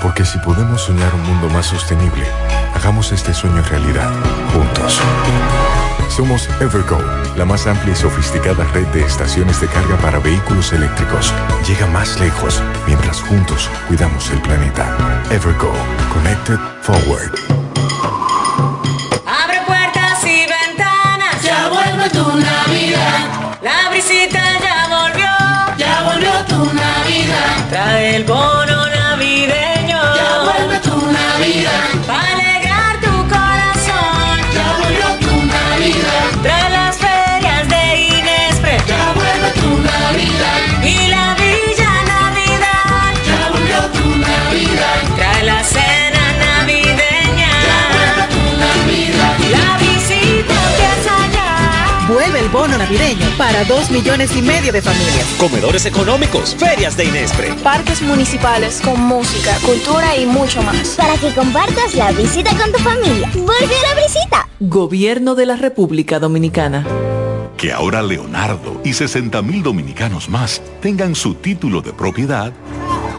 Porque si podemos soñar un mundo más sostenible, hagamos este sueño realidad, juntos. Somos Evergo, la más amplia y sofisticada red de estaciones de carga para vehículos eléctricos. Llega más lejos mientras juntos cuidamos el planeta. Evergo, Connected Forward. La brisita ya volvió, ya volvió tu Navidad. Trae el bono navideño para dos millones y medio de familias. Comedores económicos, ferias de Inespre. Parques municipales con música, cultura y mucho más. Para que compartas la visita con tu familia. ¡Vuelve a la visita! Gobierno de la República Dominicana. Que ahora Leonardo y 60 mil dominicanos más tengan su título de propiedad,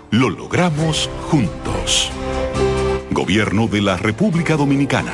lo logramos juntos. Gobierno de la República Dominicana.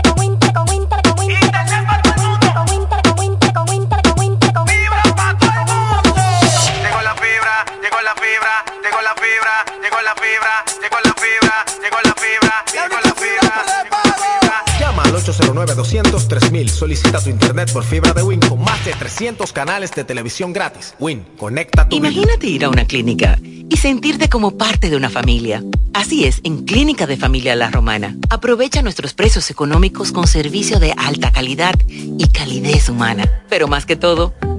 Fibra, llegó la fibra, llegó la fibra, llegó la fibra. Llama al 809-200-3000. Solicita tu internet por fibra de Win con más de 300 canales de televisión gratis. Win, conecta tu vida. Imagínate ir a una clínica y sentirte como parte de una familia. Así es, en Clínica de Familia La Romana. Aprovecha nuestros precios económicos con servicio de alta calidad y calidez humana. Pero más que todo,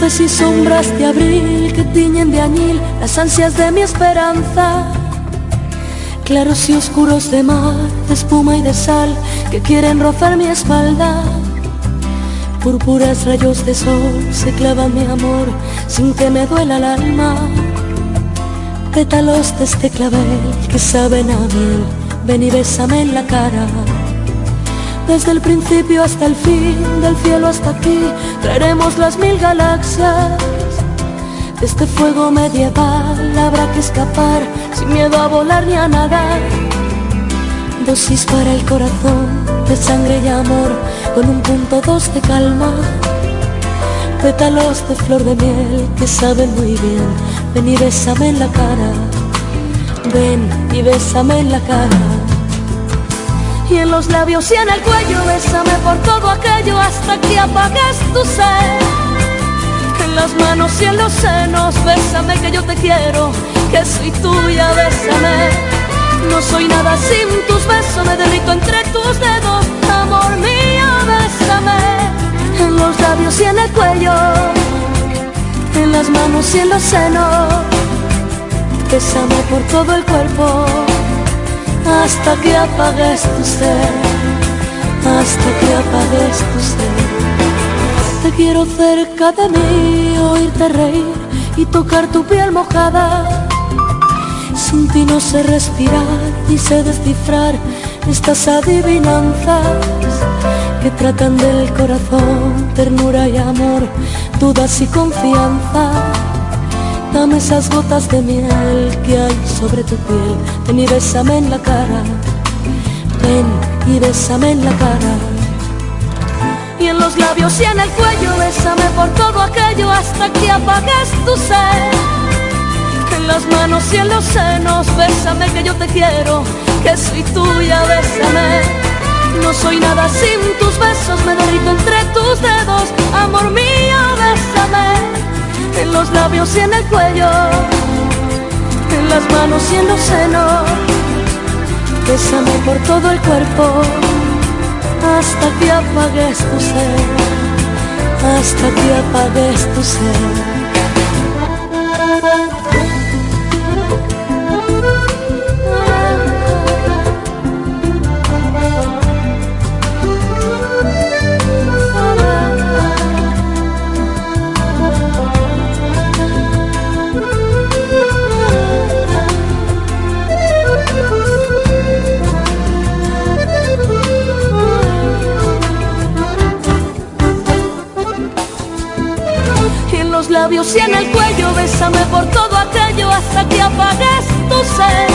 Luces y sombras de abril que tiñen de añil las ansias de mi esperanza. Claros y oscuros de mar, de espuma y de sal que quieren rozar mi espalda. Púrpuras rayos de sol se clavan mi amor sin que me duela el alma. Pétalos de este clavel que saben a miel, ven y bésame en la cara. Desde el principio hasta el fin, del cielo hasta aquí, traeremos las mil galaxias. De este fuego medieval habrá que escapar sin miedo a volar ni a nadar. Dosis para el corazón de sangre y amor con un punto dos de calma. Pétalos de flor de miel que saben muy bien. Ven y bésame en la cara. Ven y bésame en la cara. Y en los labios y en el cuello bésame por todo aquello hasta que apagues tu sed. En las manos y en los senos bésame que yo te quiero, que soy tuya, bésame. No soy nada sin tus besos, me derrito entre tus dedos, amor mío, bésame. En los labios y en el cuello, en las manos y en los senos, bésame por todo el cuerpo hasta que apagues tu ser, hasta que apagues tu ser. Te quiero cerca de mí, oírte reír y tocar tu piel mojada. Sin ti no sé respirar ni sé descifrar estas adivinanzas que tratan del corazón, ternura y amor, dudas y confianza. Dame esas gotas de miel que hay sobre tu piel. Ven y bésame en la cara. Ven y bésame en la cara. Y en los labios y en el cuello, bésame por todo aquello hasta que apagues tu sed. En las manos y en los senos, bésame que yo te quiero, que soy tuya, bésame. No soy nada sin tus besos, me derrito entre tus dedos, amor mío, bésame en los labios y en el cuello, en las manos y en los senos. Bésame por todo el cuerpo hasta que apagues tu ser, hasta que apagues tu ser. Labios y en el cuello, bésame por todo aquello hasta que apagues tu sed.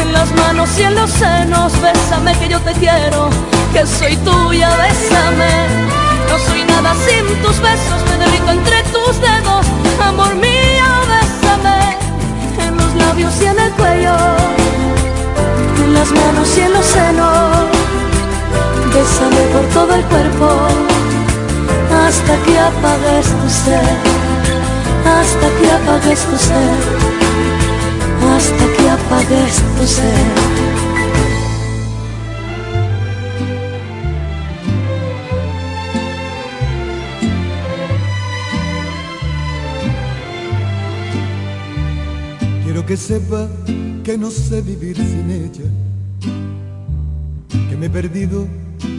En las manos y en los senos, bésame que yo te quiero, que soy tuya, bésame. No soy nada sin tus besos, me derrito entre tus dedos, amor mío, bésame. En los labios y en el cuello, en las manos y en los senos, bésame por todo el cuerpo hasta que apagues tu ser, hasta que apagues tu ser, hasta que apagues tu ser. Quiero que sepa que no sé vivir sin ella, que me he perdido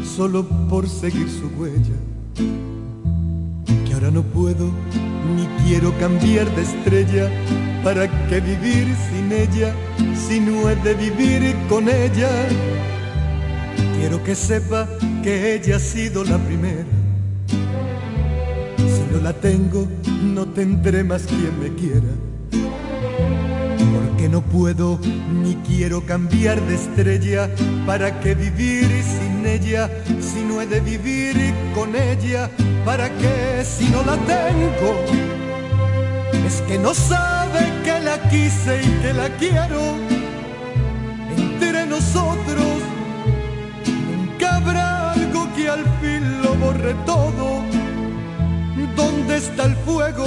solo por seguir su huella no puedo ni quiero cambiar de estrella. ¿Para qué vivir sin ella si no he de vivir con ella? Quiero que sepa que ella ha sido la primera. Si no la tengo, no tendré más quien me quiera. Porque no puedo ni quiero cambiar de estrella. ¿Para qué vivir sin ella si no he de vivir con ella? ¿Para qué si no la tengo? Es que no sabe que la quise y que la quiero. Entre nosotros nunca habrá algo que al fin lo borre todo. ¿Dónde está el fuego?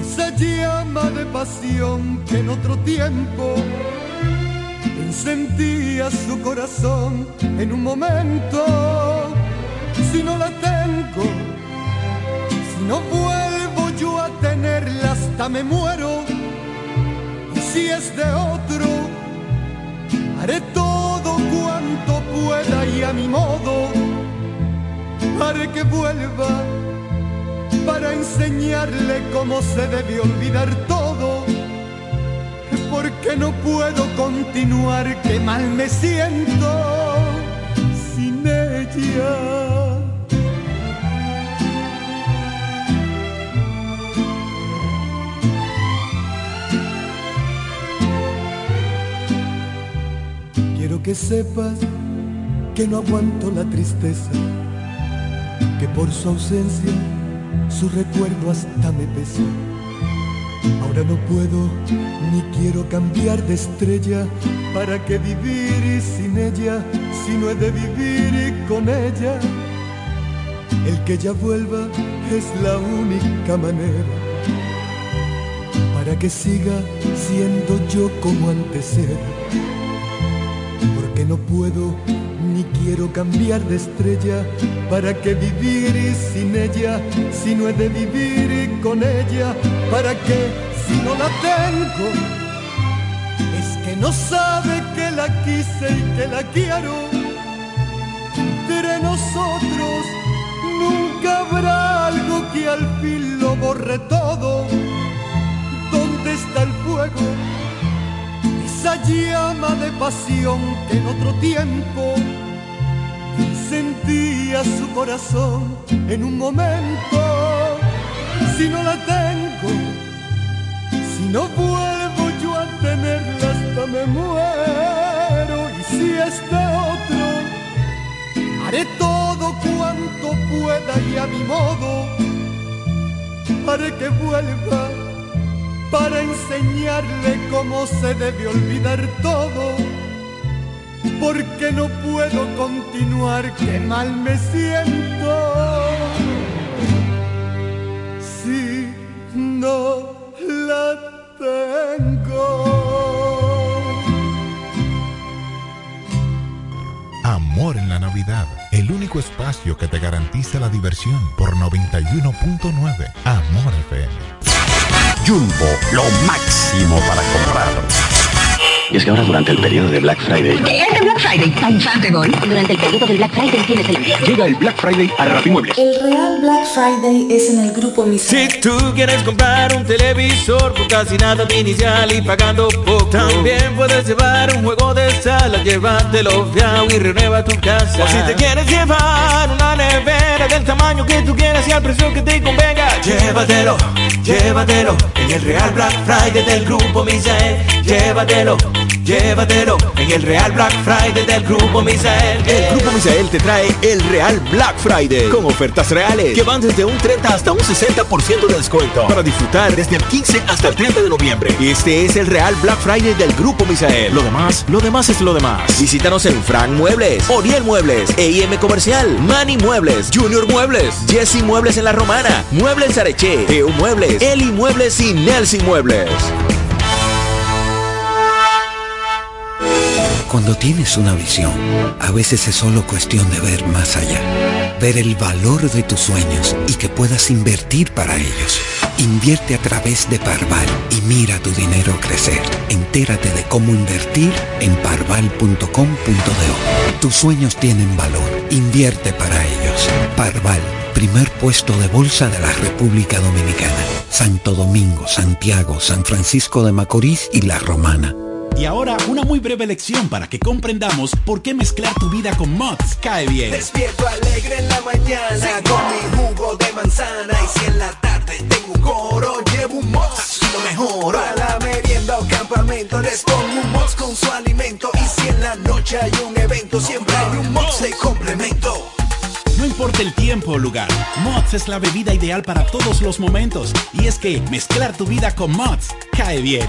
Esa llama de pasión que en otro tiempo encendía su corazón en un momento. Si no la tengo, Si no vuelvo yo a tenerla hasta me muero. Y si es de otro, haré todo cuanto pueda y a mi modo. Haré que vuelva para enseñarle cómo se debe olvidar todo. Porque no puedo continuar, que mal me siento sin ella. Quiero que sepas que no aguanto la tristeza, que por su ausencia su recuerdo hasta me pesa. Ahora no puedo ni quiero cambiar de estrella, para que vivir sin ella, si no he de vivir con ella. El que ella vuelva es la única manera, para que siga siendo yo como antes era porque no puedo quiero cambiar de estrella para que vivir sin ella si no he de vivir con ella para que si no la tengo. Es que no sabe que la quise y que la quiero. Entre nosotros nunca habrá algo que al fin lo borre todo. ¿dónde está el fuego? esa llama de pasión que en otro tiempo sentía su corazón en un momento. Si no la tengo, si no vuelvo yo a tenerla hasta me muero. Y si este otro, haré todo cuanto pueda y a mi modo, haré que vuelva para enseñarle cómo se debe olvidar todo, porque no puedo continuar, que mal me siento. Si no la tengo. Amor en la Navidad, el único espacio que te garantiza la diversión por 91.9 Amor FM. Jumbo, lo máximo para comprar. Y es que ahora durante el periodo de Black Friday. ¿Qué es el Black Friday? Tan voy. Durante el periodo del Black Friday tienes el... Llega el Black Friday a Rapimuebles. El real Black Friday es en el grupo Misael. Si tú quieres comprar un televisor por casi nada de inicial y pagando poco, también puedes llevar un juego de sala, llévatelo fiao y renueva tu casa. O si te quieres llevar una nevera del tamaño que tú quieras y al precio que te convenga, llévatelo, llévatelo en el real Black Friday del grupo Misael. Llévatelo, llévatelo en el real Black Friday del grupo Misael. El Grupo Misael te trae el Real Black Friday con ofertas reales que van desde un 30 hasta un 60% de descuento para disfrutar desde el 15 hasta el 30 de noviembre. Este es el Real Black Friday del Grupo Misael. Lo demás, lo demás es lo demás. Visítanos en Frank Muebles, Oriel Muebles, EIM Comercial, Mani Muebles, Junior Muebles, Jesse Muebles en La Romana, Muebles Areche, EU Muebles, Eli Muebles y Nelson Muebles. Cuando tienes una visión, a veces es solo cuestión de ver más allá, ver el valor de tus sueños y que puedas invertir para ellos. Invierte a través de Parval y mira tu dinero crecer. Entérate de cómo invertir en parval.com.do. Tus sueños tienen valor. Invierte para ellos. Parval, primer puesto de bolsa de la República Dominicana. Santo Domingo, Santiago, San Francisco de Macorís y La Romana. Y ahora una muy breve lección para que comprendamos por qué mezclar tu vida con Mods cae bien. Despierto alegre en la mañana con mi jugo de manzana y si en la tarde tengo un coro llevo un Mods y lo mejor. Para la merienda o campamento les pongo un Mods con su alimento y si en la noche hay un evento siempre hay un Mods de complemento. No importa el tiempo o lugar, Mods es la bebida ideal para todos los momentos. Y es que mezclar tu vida con Mods cae bien.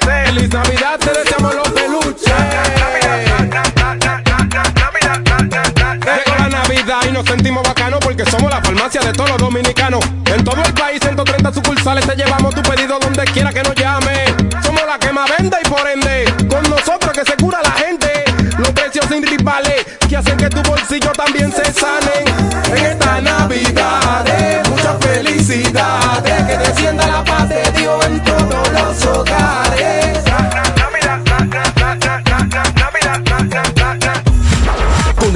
Feliz Navidad, te deseamos los peluches. Llegó la Navidad y nos sentimos bacanos porque somos la farmacia de todos los dominicanos. En todo el país, 130 sucursales, te llevamos tu pedido donde quiera que nos llame. Somos la que más vende y por ende, con nosotros que se cura la gente. Los precios sin rivales que hacen que tu bolsillo también se sane.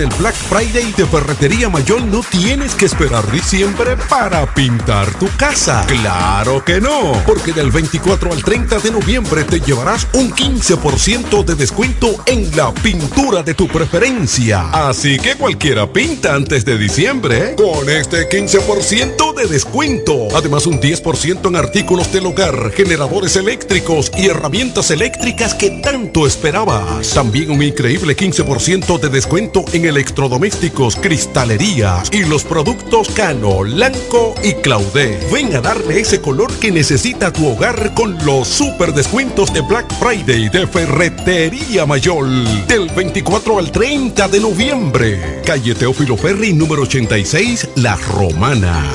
El Black Friday de Ferretería Mayor no tienes que esperar diciembre para pintar tu casa. Claro que no, porque del 24 al 30 de noviembre te llevarás un 15% de descuento en la pintura de tu preferencia. Así que cualquiera pinta antes de diciembre con este 15% de descuento. Además un 10% en artículos del hogar, generadores eléctricos y herramientas eléctricas que tanto esperabas. También un increíble 15% de descuento en electrodomésticos, cristalerías y los productos Cano, Lanco y Claudé. Ven a darle ese color que necesita tu hogar con los super descuentos de Black Friday de Ferretería Mayor del 24 al 30 de noviembre. Calle Teófilo Ferri número 86, La Romana.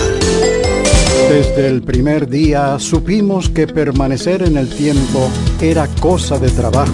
Desde el primer día supimos que permanecer en el tiempo era cosa de trabajo.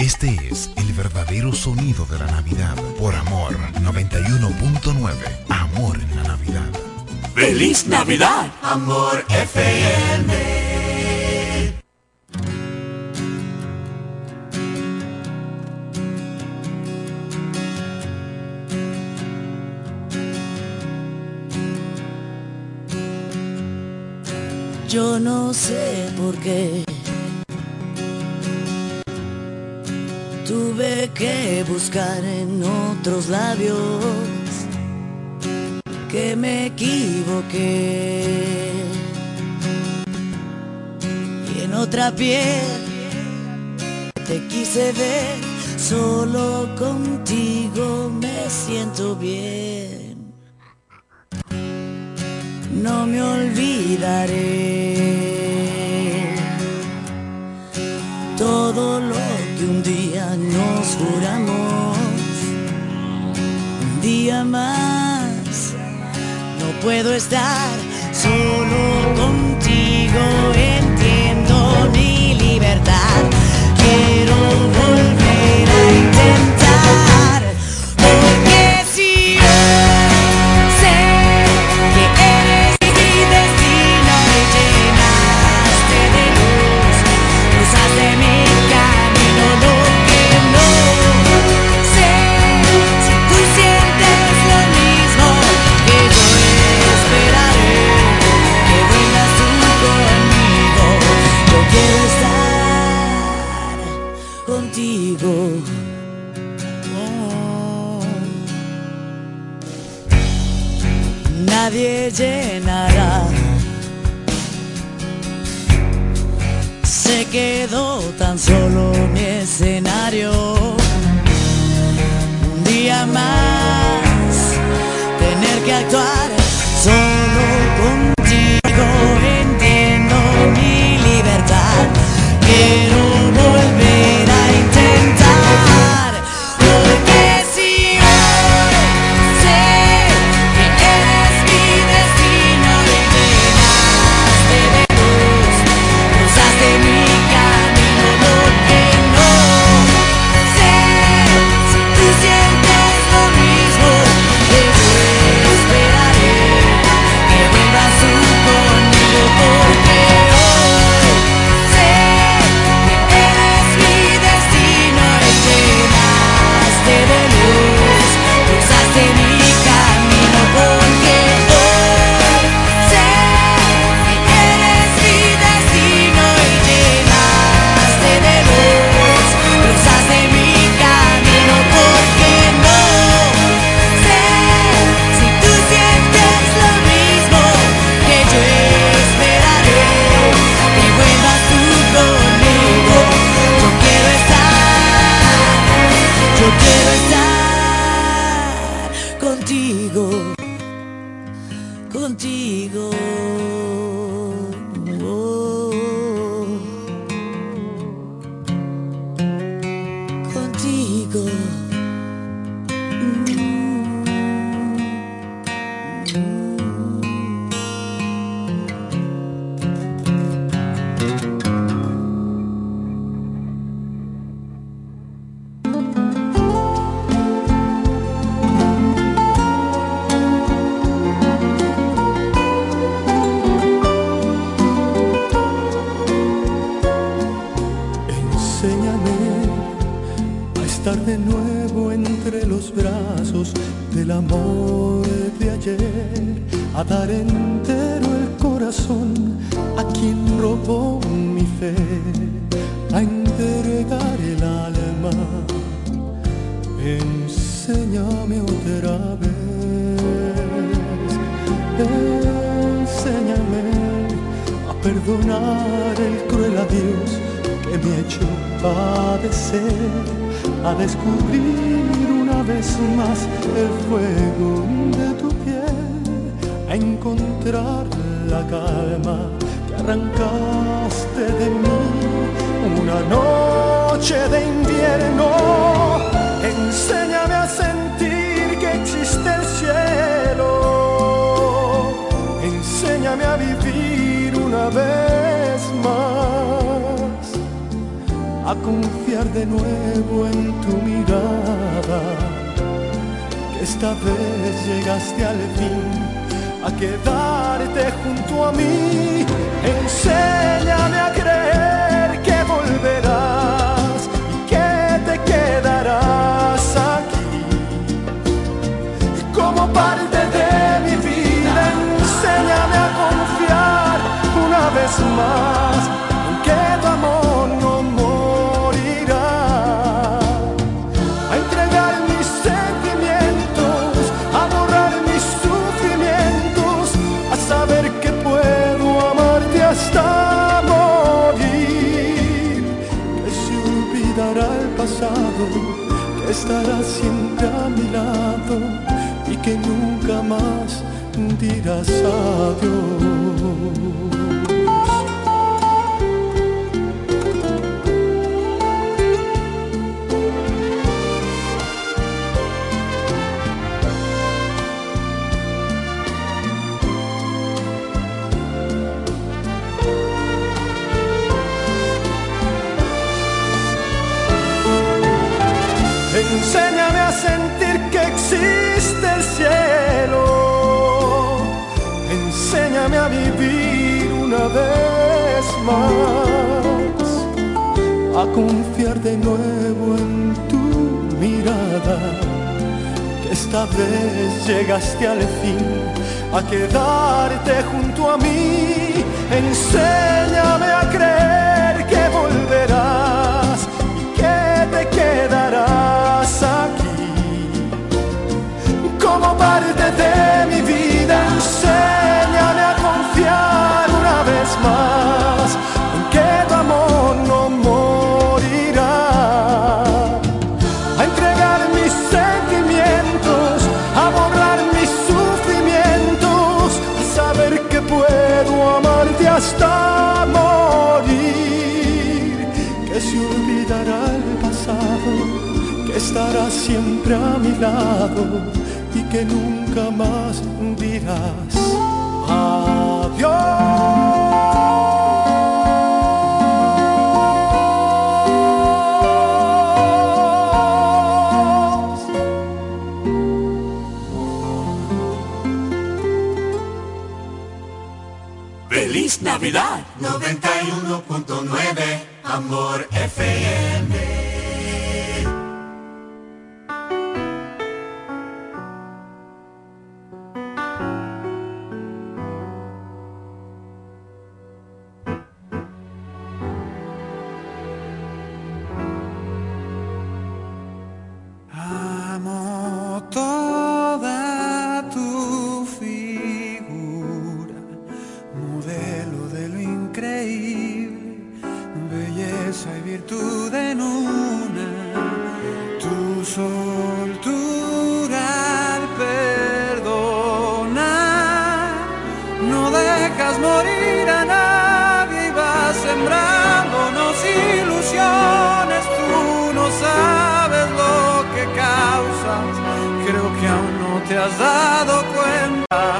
Este es el verdadero sonido de la Navidad. Por Amor 91.9. Amor en la Navidad. Feliz Navidad, Amor FM. Yo no sé por qué tuve que buscar en otros labios que me equivoqué. Y en otra piel te quise ver solo contigo me siento bien. No me olvidaré todo lo que un día juramos. Un día más, no puedo estar solo contigo. Que estará siempre a mi lado y que nunca más dirás adiós. Vez más. A confiar de nuevo en tu mirada. Que esta vez llegaste al fin a quedarte junto a mí. Enséñame a creer que volverás y que te quedarás aquí como parte de mi vida. Enséñame más en que tu amor no morirá. A entregar mis sentimientos, a borrar mis sufrimientos, a saber que puedo amarte hasta morir. Que se olvidará el pasado, que estará siempre a mi lado y que nunca más dirás Navidad 91.9 Amor FM.